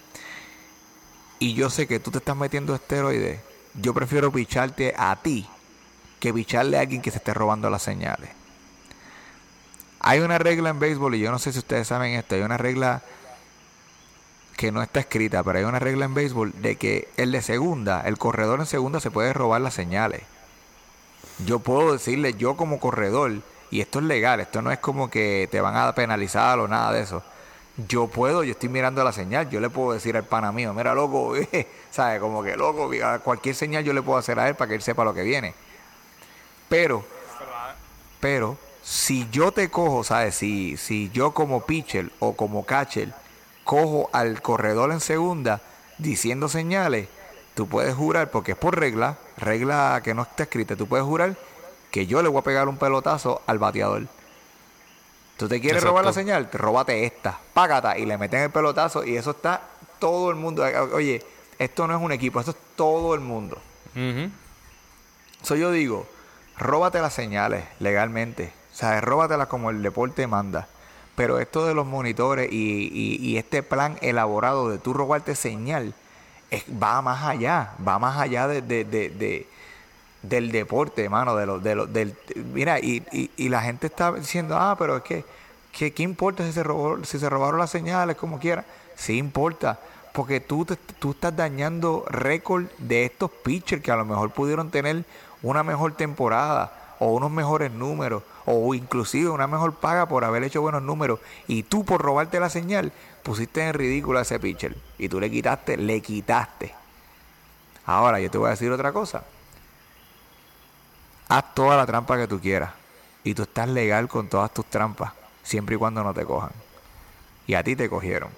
y yo sé que tú te estás metiendo esteroides, yo prefiero picharte a ti que picharle a alguien que se esté robando las señales. Hay una regla en béisbol, y yo no sé si ustedes saben esto, hay una regla que no está escrita, pero hay una regla en béisbol de que el de segunda, el corredor en segunda se puede robar las señales. Yo puedo decirle, yo como corredor, y esto es legal, esto no es como que te van a penalizar o nada de eso. Yo puedo, yo estoy mirando la señal, yo le puedo decir al pana mío, mira loco, <laughs> eh", ¿sabes? Como que loco, a cualquier señal yo le puedo hacer a él para que él sepa lo que viene. Pero, pero, si yo te cojo, ¿sabes? Si, si yo como pitcher o como catcher cojo al corredor en segunda diciendo señales, tú puedes jurar, porque es por regla, regla que no está escrita, tú puedes jurar que yo le voy a pegar un pelotazo al bateador. ¿Tú te quieres Exacto. robar la señal? Te róbate esta, págata, y le meten el pelotazo, y eso está todo el mundo. Oye, esto no es un equipo, esto es todo el mundo. So yo digo, róbate las señales legalmente. O sea, róbatelas como el deporte manda. Pero esto de los monitores y, y- y este plan elaborado de tú robarte señal es- va más allá. Va más allá de, de- de- de- del deporte, hermano. De lo, de lo- del, mira, y, y- la gente está diciendo, ah, pero es que, que ¿qué importa si se, robó, si se robaron las señales, como quiera? Sí importa. Porque tú, te- tú estás dañando récord de estos pitchers que a lo mejor pudieron tener una mejor temporada o unos mejores números o inclusive una mejor paga por haber hecho buenos números y tú por robarte la señal pusiste en ridículo a ese pitcher y tú le quitaste, le quitaste. Ahora yo te voy a decir otra cosa. Haz toda la trampa que tú quieras y tú estás legal con todas tus trampas siempre y cuando no te cojan. Y a ti te cogieron.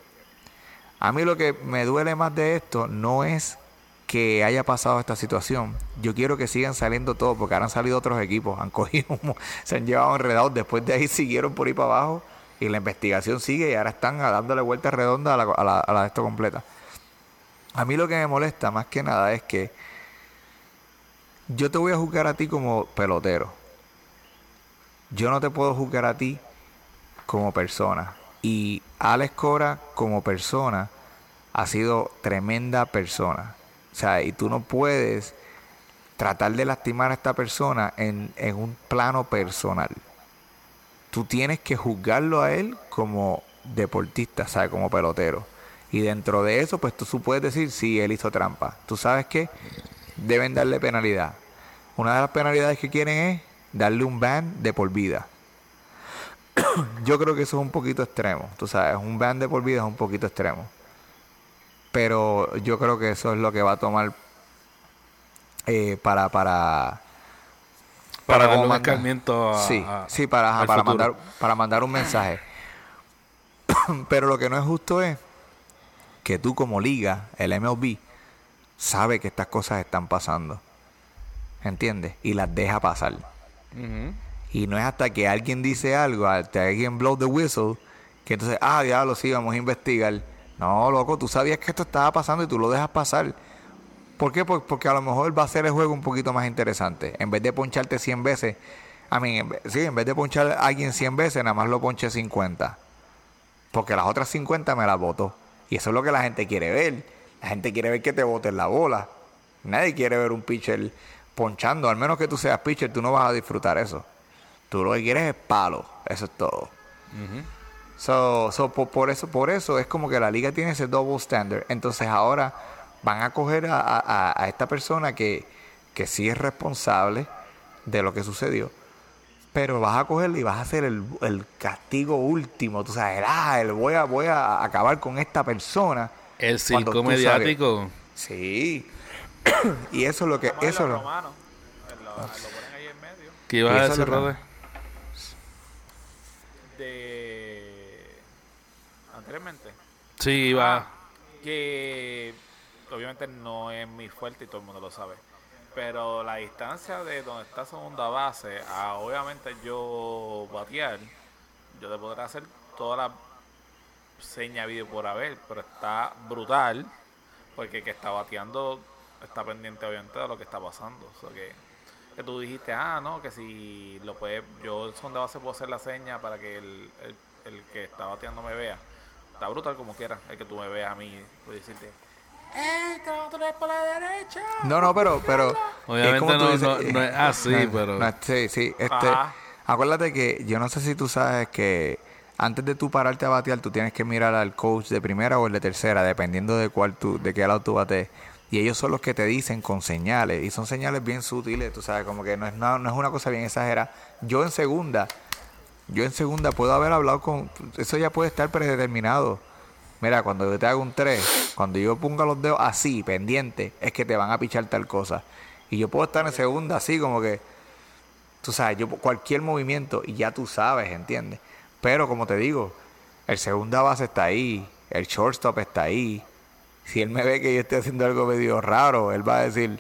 A mí lo que me duele más de esto no es que haya pasado esta situación. Yo quiero que sigan saliendo todos, porque ahora han salido otros equipos, han <laughs> cogido, se han llevado enredados, después de ahí siguieron por ahí para abajo y la investigación sigue y ahora están dándole vuelta redonda a la, a la, a la de esto completa. A mí lo que me molesta más que nada es que yo te voy a juzgar a ti como pelotero. Yo no te puedo juzgar a ti como persona. Y Alex Cora como persona ha sido tremenda persona. O sea, y tú no puedes tratar de lastimar a esta persona en, en un plano personal. Tú tienes que juzgarlo a él como deportista, ¿sabes? Como pelotero. Y dentro de eso, pues tú puedes decir, sí, él hizo trampa. ¿Tú sabes qué? Deben darle penalidad. Una de las penalidades que quieren es darle un ban de por vida. <clears throat> Yo creo que eso es un poquito extremo. Tú sabes, un ban de por vida es un poquito extremo. Pero yo creo que eso es lo que va a tomar eh, para, para, Para darle como un a- sí, a- sí, para, para, mandar, para mandar un mensaje. <clears throat> Pero lo que no es justo es que tú como liga, el MLB, sabe que estas cosas están pasando. ¿Entiendes? Y las deja pasar. Y no es hasta que alguien dice algo, hasta alguien blow the whistle, que entonces, ah, diablo, sí, vamos a investigar. No, loco, tú sabías que esto estaba pasando y tú lo dejas pasar. ¿Por qué? Por- Porque a lo mejor va a ser el juego un poquito más interesante. En vez de poncharte 100 veces, a mí, sí, en vez de ponchar a alguien 100 veces, nada más lo ponche 50. Porque las otras 50 me las votó. Y eso es lo que la gente quiere ver. La gente quiere ver que te voten la bola. Nadie quiere ver un pitcher ponchando. Al menos que tú seas pitcher, tú no vas a disfrutar eso. Tú lo que quieres es palo. Eso es todo. So, so, po- por, eso, por eso es como que la liga tiene ese double standard. Entonces ahora van a coger a, a- a- a esta persona que, que sí es responsable de lo que sucedió. Pero vas a cogerle y vas a hacer el, el castigo último. Tú sabes, ah, el voy a, voy a acabar con esta persona. El circo mediático. Sí. <clears throat> y eso es lo que... Eso lo- romanos, lo, lo ponen ahí en medio. ¿Qué ibas a decir, Rode? De. Anteriormente. Sí, iba. Ah, que obviamente no es mi fuerte y todo el mundo lo sabe. Pero la distancia de donde está segunda base a obviamente yo batear, yo te podré hacer toda la seña video por haber, pero está brutal porque el que está bateando está pendiente obviamente de lo que está pasando. O sea que, que tú dijiste, ah, no, que si lo puede, yo son de base puedo hacer la seña para que el, el, el que está bateando me vea. Está brutal como quiera, el que tú me veas a mí, puedo decirte, ¡eh, te vas a tirar por la derecha! No, no, pero, pero Obviamente como no- dices, no- no es así, no, pero- sí, sí, este, Ajá. acuérdate que yo no sé si tú sabes que antes de tú pararte a batear, tú tienes que mirar al coach de primera o el de tercera, dependiendo de cuál tú, de qué lado tú bates. Y ellos son los que te dicen con señales, y son señales bien sutiles, tú sabes, como que no es, no, no es una cosa bien exagerada. Yo en segunda, yo en segunda puedo haber hablado con... Eso ya puede estar predeterminado. Mira, cuando yo te hago un 3, cuando yo ponga los dedos así, pendiente, es que te van a pichar tal cosa. Y yo puedo estar en segunda así, como que... Tú sabes, yo cualquier movimiento y ya tú sabes, ¿entiendes? Pero como te digo, el segunda base está ahí, el shortstop está ahí. Si él me ve que yo estoy haciendo algo medio raro, él va a decir,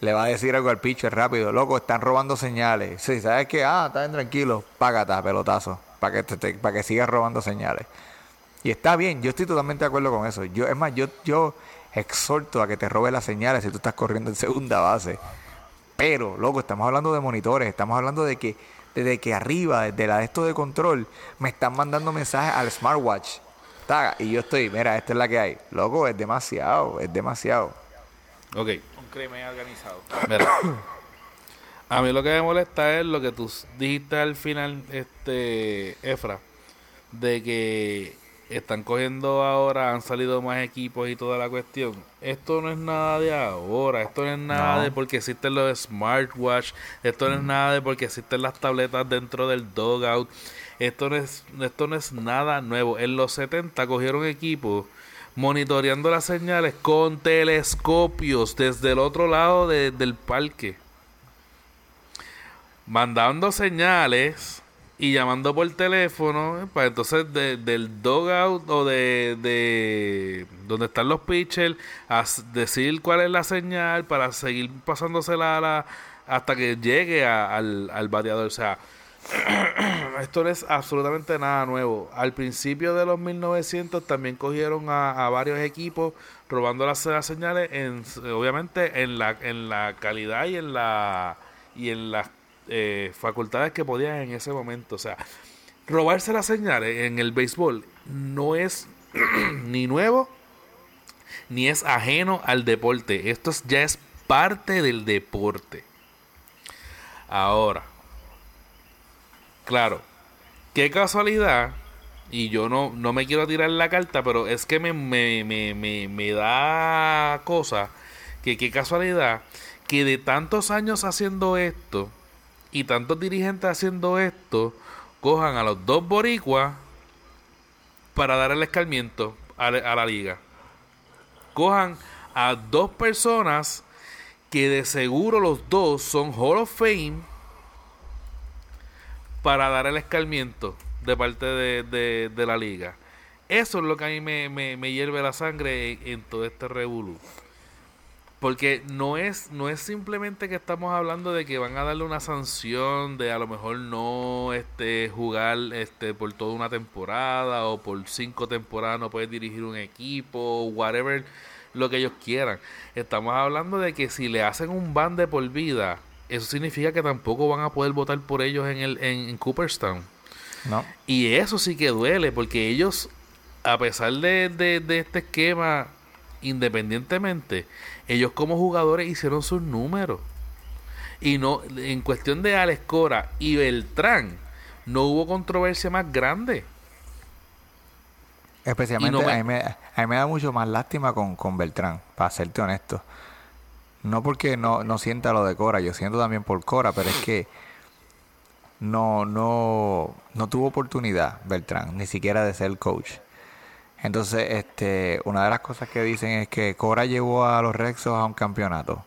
le va a decir algo al pitcher rápido, loco, están robando señales. Sí, ¿sabes qué? Ah, están tranquilos, págata, pelotazo, para que, te- para que sigas robando señales. Y está bien, yo estoy totalmente de acuerdo con eso. Yo, es más, yo, yo exhorto a que te robe las señales si tú estás corriendo en segunda base. Pero, loco, estamos hablando de monitores, estamos hablando de que desde que arriba, desde la de esto de control, me están mandando mensajes al smartwatch. Taga, Y yo estoy, mira, esta es la que hay. Loco, es demasiado, es demasiado. Ok. Un crimen organizado. Mira. A mí lo que me molesta es lo que tú dijiste al final, este, Efra, de que están cogiendo ahora, han salido más equipos y toda la cuestión. Esto no es nada de ahora, esto no es nada No. de porque existen los smartwatch, esto no es nada de porque existen las tabletas dentro del dogout, esto no es, esto no es nada nuevo. En los 70 cogieron equipos monitoreando las señales con telescopios desde el otro lado de- del parque mandando señales y llamando por teléfono para entonces de- del dogout o de, de donde están los pitchers a decir cuál es la señal para seguir pasándosela a la- hasta que llegue a- al, al bateador. O sea, <clears throat> esto no es absolutamente nada nuevo. Al principio de los 1900 también cogieron a, a varios equipos robando las, las señales, en, obviamente en la, en la calidad y en la y en las eh, facultades que podían en ese momento. O sea, robarse las señales en el béisbol no es <clears throat> ni nuevo ni es ajeno al deporte. Esto es- ya es parte del deporte. Ahora, claro, qué casualidad, y yo no, no me quiero tirar la carta, pero es que me, me, me, me, me da cosa, que qué casualidad, que de tantos años haciendo esto, y tantos dirigentes haciendo esto, cojan a los dos boricuas para dar el escarmiento a, la- liga. Cojan a dos personas que de seguro los dos son Hall of Fame para dar el escarmiento de parte de, la liga. Eso es lo que a mí me, hierve la sangre en, en todo este revolú. Porque no es, no es simplemente que estamos hablando de que van a darle una sanción de a lo mejor no este, jugar este, por toda una temporada o por cinco temporadas no puedes dirigir un equipo, whatever lo que ellos quieran. Estamos hablando de que si le hacen un ban de por vida, eso significa que tampoco van a poder votar por ellos en, el, en, en Cooperstown. No. Y eso sí que duele, porque ellos, a pesar de, de- de este esquema, independientemente, ellos como jugadores hicieron sus números. Y no, en cuestión de Alex Cora y Beltrán, no hubo controversia más grande. Especialmente Y no me- a, mí me, a mí me da mucho más lástima con, con Beltrán, para serte honesto. No porque no, no sienta lo de Cora, yo siento también por Cora, pero es que no, no, no tuvo oportunidad Beltrán, ni siquiera de ser coach. Entonces, este, una de las cosas que dicen es que Cora llevó a los Rexos a un campeonato.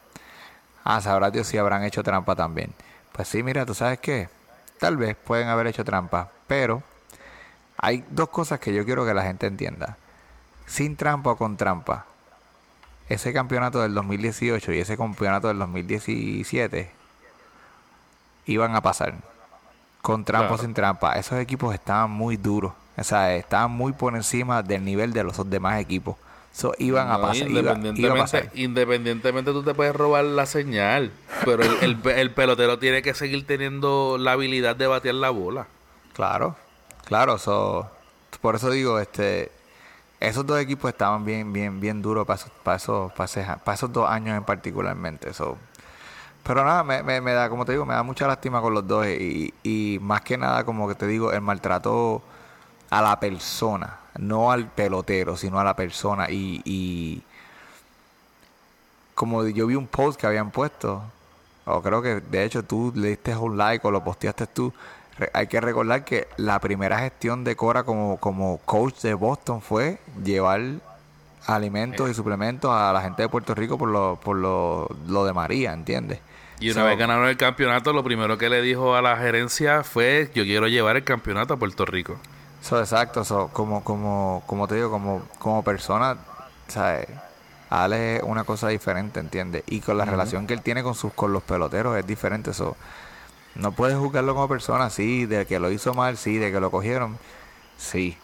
Ah, sabrá Dios si habrán hecho trampa también. Pues sí, mira, tú sabes qué, tal vez pueden haber hecho trampa, pero hay dos cosas que yo quiero que la gente entienda. Sin trampa o con trampa. Ese campeonato del 2018 y ese campeonato del 2017 iban a pasar. Con trampa o Claro. sin trampa. Esos equipos estaban muy duros. O sea, estaban muy por encima del nivel de los demás equipos. So, iban a pasar. iba- iba a independientemente, pasar. independientemente tú te puedes robar la señal, pero el, el- el pelotero tiene que seguir teniendo la habilidad de batear la bola. Claro, claro, so, por eso digo, este, esos dos equipos estaban bien, bien, bien duros para esos, para esos, para para esos dos años en particularmente. So. Pero nada, me, me, me da, como te digo, me da mucha lástima con los dos y, y más que nada, como que te digo, el maltrato a la persona, no al pelotero, sino a la persona y, y como yo vi un post que habían puesto, o creo que de hecho tú le diste un like o lo posteaste tú. Hay que recordar que la primera gestión de Cora como, como coach de Boston fue llevar alimentos y suplementos a la gente de Puerto Rico por lo, por lo, lo de María, ¿entiendes? Y una So, vez ganaron el campeonato, lo primero que le dijo a la gerencia fue, yo quiero llevar el campeonato a Puerto Rico. So, exacto, so, como, como, como te digo, como, como persona, ¿sabes? Ale es una cosa diferente, ¿entiendes? Y con la relación que él tiene con sus con los peloteros es diferente. eso no puedes juzgarlo como persona, sí, de que lo hizo mal, sí, de que lo cogieron, sí.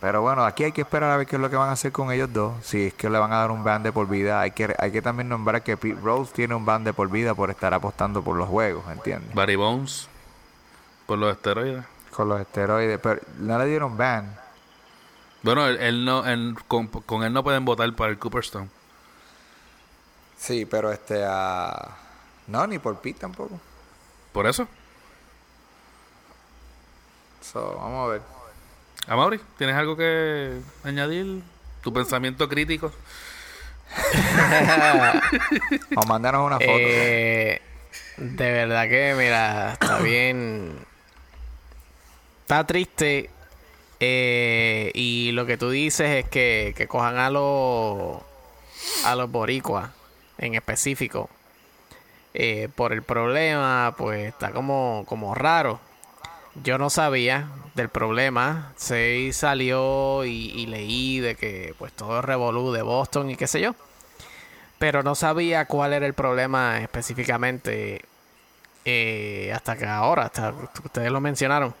Pero bueno, aquí hay que esperar a ver qué es lo que van a hacer con ellos dos. Si es que le van a dar un ban de por vida, hay que hay que también nombrar que Pete Rose tiene un ban de por vida por estar apostando por los juegos, ¿entiendes? Barry Bones, por los esteroides. Con los esteroides, pero no le dieron ban. Bueno, él, él no, él- con, con él no pueden votar para el Cooperstown. Sí, pero este a no ni por Pete tampoco. Por eso. So, vamos a ver. Amaury, ¿tienes algo que añadir? Tu pensamiento crítico. <laughs> O mandanos una foto. Eh, de verdad que, mira, está bien. Está triste. eh, y lo que tú dices es que, que cojan a los a los boricuas en específico eh, por el problema, pues está como, como raro. Yo no sabía del problema. Se salió y, leí de que pues todo es revolú de Boston y qué sé yo. Pero no sabía cuál era el problema específicamente eh, hasta que ahora, hasta ustedes lo mencionaron.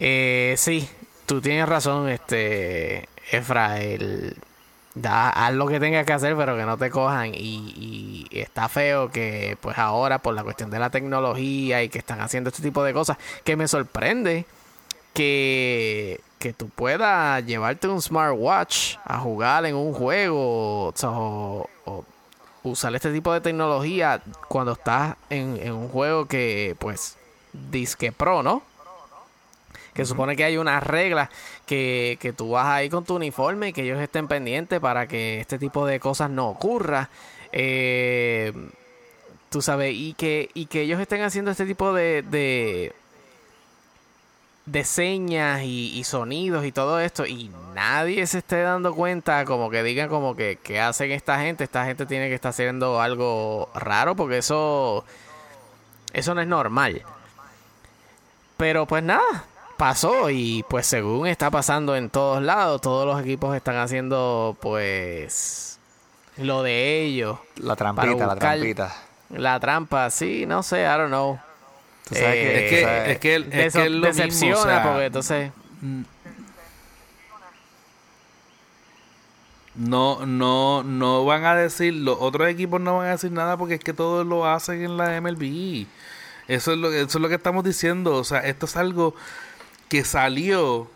Eh, sí, tú tienes razón, este Efra, da, haz lo que tengas que hacer, pero que no te cojan. Y, está feo que, pues ahora, por la cuestión de la tecnología y que están haciendo este tipo de cosas, que me sorprende que que tú puedas llevarte un smartwatch a jugar en un juego o, o- usar este tipo de tecnología cuando estás en un juego que, pues, disque pro, ¿no? Que supone que hay unas reglas que, que tú vas ahí con tu uniforme y que ellos estén pendientes para que este tipo de cosas no ocurra. Eh, tú sabes, y que, y que ellos estén haciendo este tipo de, de, de señas y, y sonidos y todo esto y nadie se esté dando cuenta como que digan como que ¿qué hacen esta gente? Esta gente tiene que estar haciendo algo raro porque eso eso no es normal. Pero pues nada, pasó y pues según está pasando en todos lados, todos los equipos están haciendo pues lo de ellos. La trampita, la trampita. La trampa, sí, no sé, I don't know. Tú sabes Eh, que, Es que, sabes- es que, es que es lo decepciona mismo, o sea, porque entonces No, no, no van a decir, los otros equipos no van a decir nada porque es que todos lo hacen en la MLB. Eso es lo, eso es lo que estamos diciendo. O sea, esto es algo que salió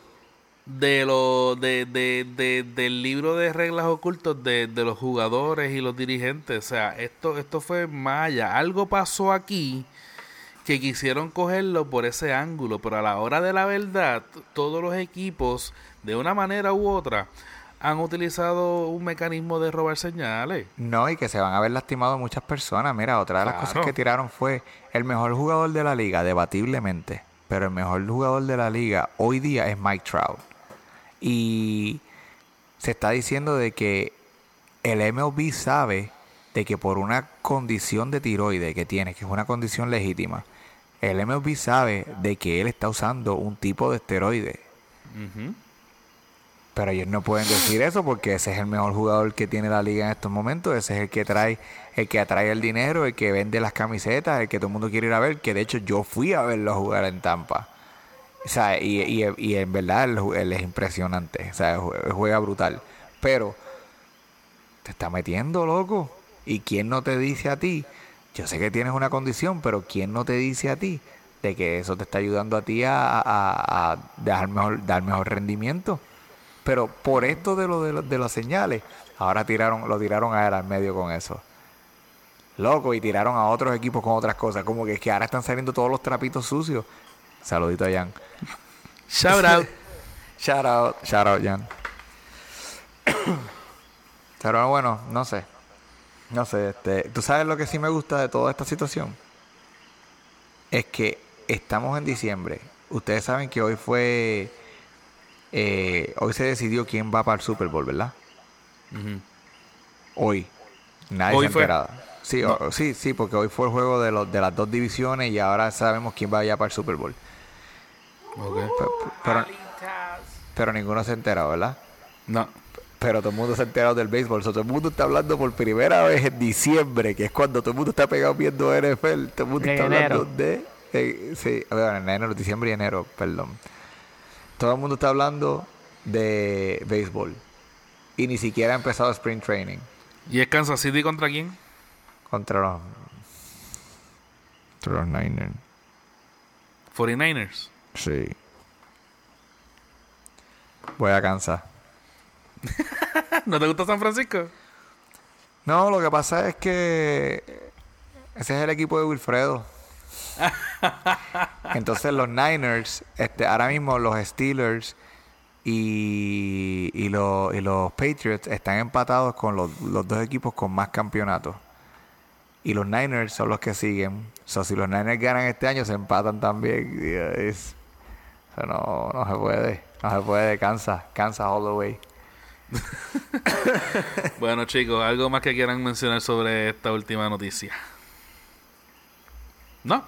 de lo, de, de, de- del libro de reglas ocultos de, de los jugadores y los dirigentes. O sea, esto, esto fue maya. Algo pasó aquí que quisieron cogerlo por ese ángulo, pero a la hora de la verdad, todos los equipos, de una manera u otra, han utilizado un mecanismo de robar señales. No, y que se van a ver lastimados muchas personas. Mira, otra de las Claro. cosas que tiraron fue el mejor jugador de la liga, debatiblemente. Pero el mejor jugador de la liga hoy día es Mike Trout. Y se está diciendo de que el MLB sabe de que por una condición de tiroide que tiene, que es una condición legítima, el MLB sabe de que él está usando un tipo de esteroide. Pero ellos no pueden decir eso porque ese es el mejor jugador que tiene la liga en estos momentos. Ese es el que trae, el que atrae el dinero, el que vende las camisetas, el que todo el mundo quiere ir a ver. Que de hecho yo fui a verlo jugar en Tampa. O sea, y, y, y en verdad él, es impresionante. O sea, jue- juega brutal. Pero te está metiendo, loco. ¿Y quién no te dice a ti? Yo sé que tienes una condición, pero ¿quién no te dice a ti de que eso te está ayudando a ti a, a- a dar, mejor, dar mejor rendimiento? Pero por esto de lo de, lo- de las señales, ahora tiraron, lo tiraron a él al medio con eso. Loco, y tiraron a otros equipos con otras cosas. Como que es que ahora están saliendo todos los trapitos sucios. Saludito a Jan. Shout out. <laughs> Shout out, shout out, Jan. <coughs> Pero bueno, no sé. No sé, este, ¿tú sabes lo que sí me gusta de toda esta situación? Es que estamos en diciembre. Ustedes saben que hoy fue. Eh, hoy se decidió quién va para el Super Bowl, ¿verdad? Hoy. Nadie Hoy se ha fue. enterado. Sí, o- sí, sí, porque hoy fue el juego de, los, de las dos divisiones y ahora sabemos quién va allá para el Super Bowl. Ok. Pe- Pero, pero ninguno se ha enterado, ¿verdad? No. Pero todo el mundo se ha enterado del béisbol. O sea, todo el mundo está hablando por primera vez en diciembre, que es cuando todo el mundo está pegado viendo NFL. Todo el mundo En está hablando de. eh, sí, a ver, en enero, diciembre y enero, perdón. Todo el mundo está hablando de béisbol. Y ni siquiera ha empezado Spring Training ¿Y es Kansas City contra quién? contra los. Contra los Niners. 49ers. Sí. Voy a Kansas. <laughs> ¿No te gusta San Francisco? No, lo que pasa es que ese es el equipo de Wilfredo. <laughs> Entonces los Niners, este, ahora mismo los Steelers y, y, los, y los Patriots están empatados con los, los dos equipos con más campeonatos. Y los Niners son los que siguen. O si los Niners ganan este año, se empatan también. Es- no, no se puede. No se puede. Kansas. Kansas all the way. <laughs> Bueno, chicos, ¿algo más que quieran mencionar sobre esta última noticia? ¿No?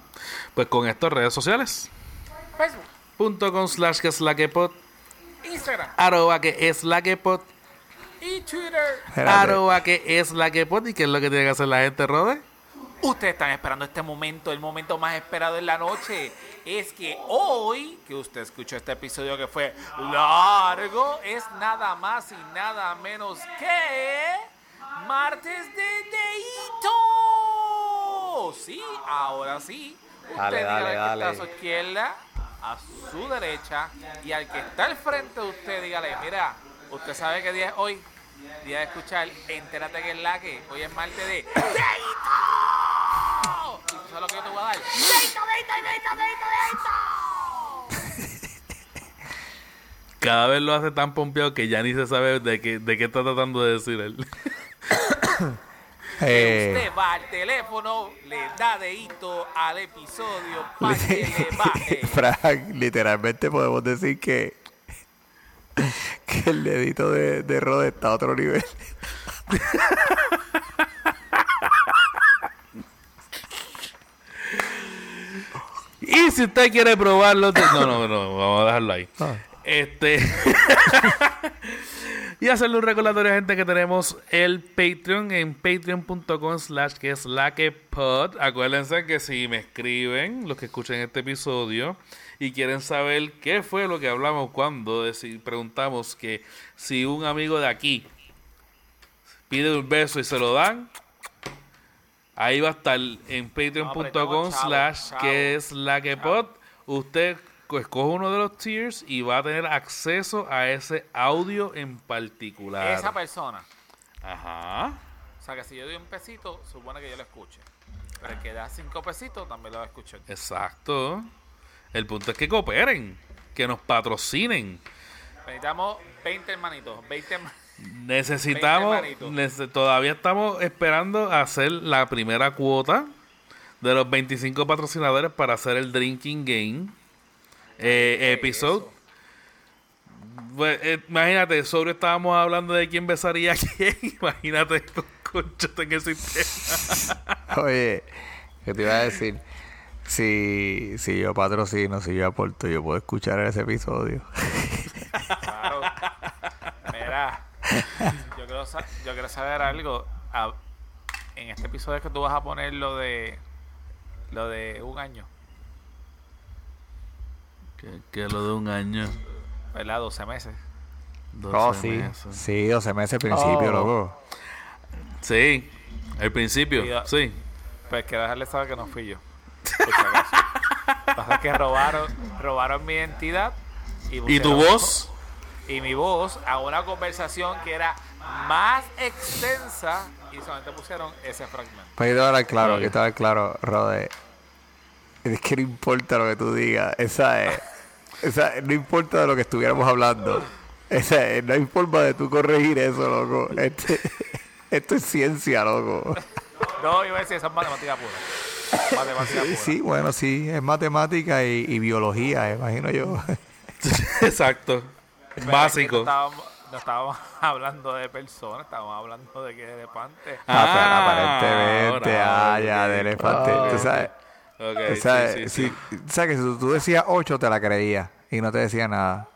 Pues con estas redes sociales. Facebook, Punto con slash que es la que pod. Instagram Arroba que es la que pod. y Twitter. Arroba que es la que pod. ¿Y qué es lo que tiene que hacer la gente, Rode? Ustedes están esperando este momento, el momento más esperado en la noche. Es que hoy, que usted escuchó este episodio que fue largo, es nada más y nada menos que martes de Deito. Sí, ahora sí. Usted Dale, dígale dale, que está a su izquierda. a su derecha y al que está al frente de usted, dígale, mira, usted sabe qué día es hoy, día de escuchar, entérate que es la que, hoy es martes de ¡Deito! ¿Y tú sabes lo que yo te voy a dar? ¡Deito, deito, deito, deito, deito! Cada vez lo hace tan pompeado que ya ni se sabe de qué, de qué está tratando de decir él. <coughs> Eh, Usted va al teléfono, le da dedito al episodio <laughs> para que le baje. <laughs> Frank, literalmente podemos decir que, que el dedito de, de Rod está a otro nivel. Y si usted quiere probarlo, no, no, no, vamos a dejarlo ahí. Ah. Este. <laughs> y hacerle un recordatorio a gente que tenemos el Patreon en patreon.com slash que es la que pod. Acuérdense que si me escriben, los que escuchen este episodio, y quieren saber qué fue lo que hablamos cuando preguntamos que si un amigo de aquí pide un beso y se lo dan, Ahí va a estar en patreon.com slash que es la que pod. Usted escoge uno de los tiers y va a tener acceso a ese audio en particular. Esa persona. Ajá. O sea que si yo doy un pesito, supone que yo lo escuche. Pero el que da cinco pesitos también lo va a escuchar. Exacto. El punto es que cooperen, que nos patrocinen. Necesitamos 20 hermanitos. 20 herma- <laughs> Necesitamos, nece- todavía estamos esperando hacer la primera cuota de los 25 patrocinadores para hacer el Drinking Game eh, episode. Pues, eh, imagínate, sobre estábamos hablando de quién besaría a quién. <laughs> Imagínate con conchos en el sistema. Oye, ¿qué te iba a decir? Si, si yo patrocino, si yo aporto, yo puedo escuchar ese episodio. Claro. Mira, yo quiero, sa- yo quiero saber algo. Ah, en este episodio es que tú vas a poner lo de lo de un año, que, que lo de un año. ¿verdad? 12 meses. 12 Oh, sí. meses. Sí, 12 meses al principio, Oh. loco. Sí, al principio, Cuidado. sí. Pues quiero dejarle saber que no fui yo. <laughs> Pasa que robaron, robaron mi identidad y, ¿Y tu voz? y mi voz a una conversación que era más extensa y solamente pusieron ese fragmento. Pues yo te voy a hablar claro, Oye. yo te voy a hablar claro, Rode. <laughs> Es que no importa lo que tú digas. Esa es. Esa, no importa de lo que estuviéramos hablando. Esa es, no hay forma de tú corregir eso, loco. Este, <laughs> esto es ciencia, loco. No, iba a decir, eso es matemática pura. Matemática Sí, pura. sí, bueno, sí, es matemática y, y biología, imagino yo. <laughs> Exacto. Pero Básico. No estábamos, no estábamos hablando de personas, estábamos hablando de que de elefante. Ah, pero Ah, aparentemente, ahora, ah, ya, de elefante. Ah, tú sabes, Ok, tú sabes, sí, sí, sí. si- sabes que si tú decías 8 te la creías y no te decía nada.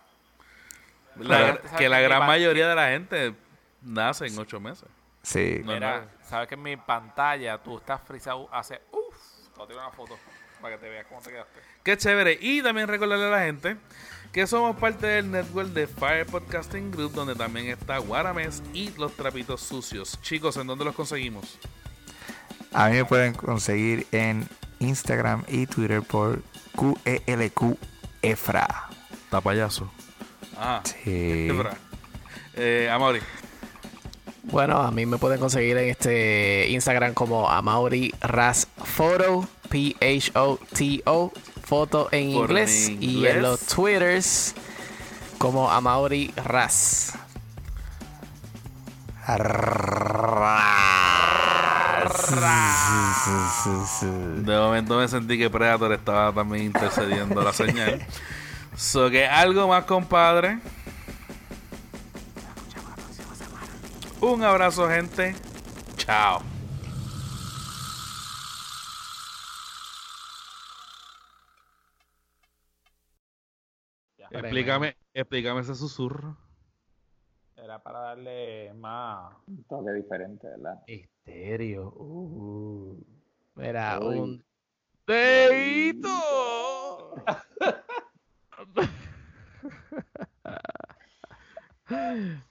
La Pero- gra- que la gran mayoría de la gente nace en ocho meses. Sí. No, Mira, sabes que en mi pantalla tú estás frisado hace. Uff, te voy a tirar una foto para que te veas cómo te quedaste. Qué chévere. Y también recordarle a la gente que somos parte del network de Fire Podcasting Group, donde también está Guarames y los trapitos sucios. Chicos, ¿en dónde los conseguimos? A mí me pueden conseguir en Instagram y Twitter por QELQ Efra. Tapayazo. Ah, Sí. eh, Amaury. Bueno, a mí me pueden conseguir en este Instagram como Amauri Ras Photo, P-H-O-T-O, foto en Por inglés, en y en los Twitters como Amauri Ras. De momento me sentí que Predator estaba también intercediendo la señal. So que algo más, compadre. Un abrazo, gente. Chao. Explícame, explícame ese susurro. Era para darle más. Un toque diferente, ¿verdad? Estéreo. Uh. Mira, Uy. un ¡Deito! <laughs> <laughs>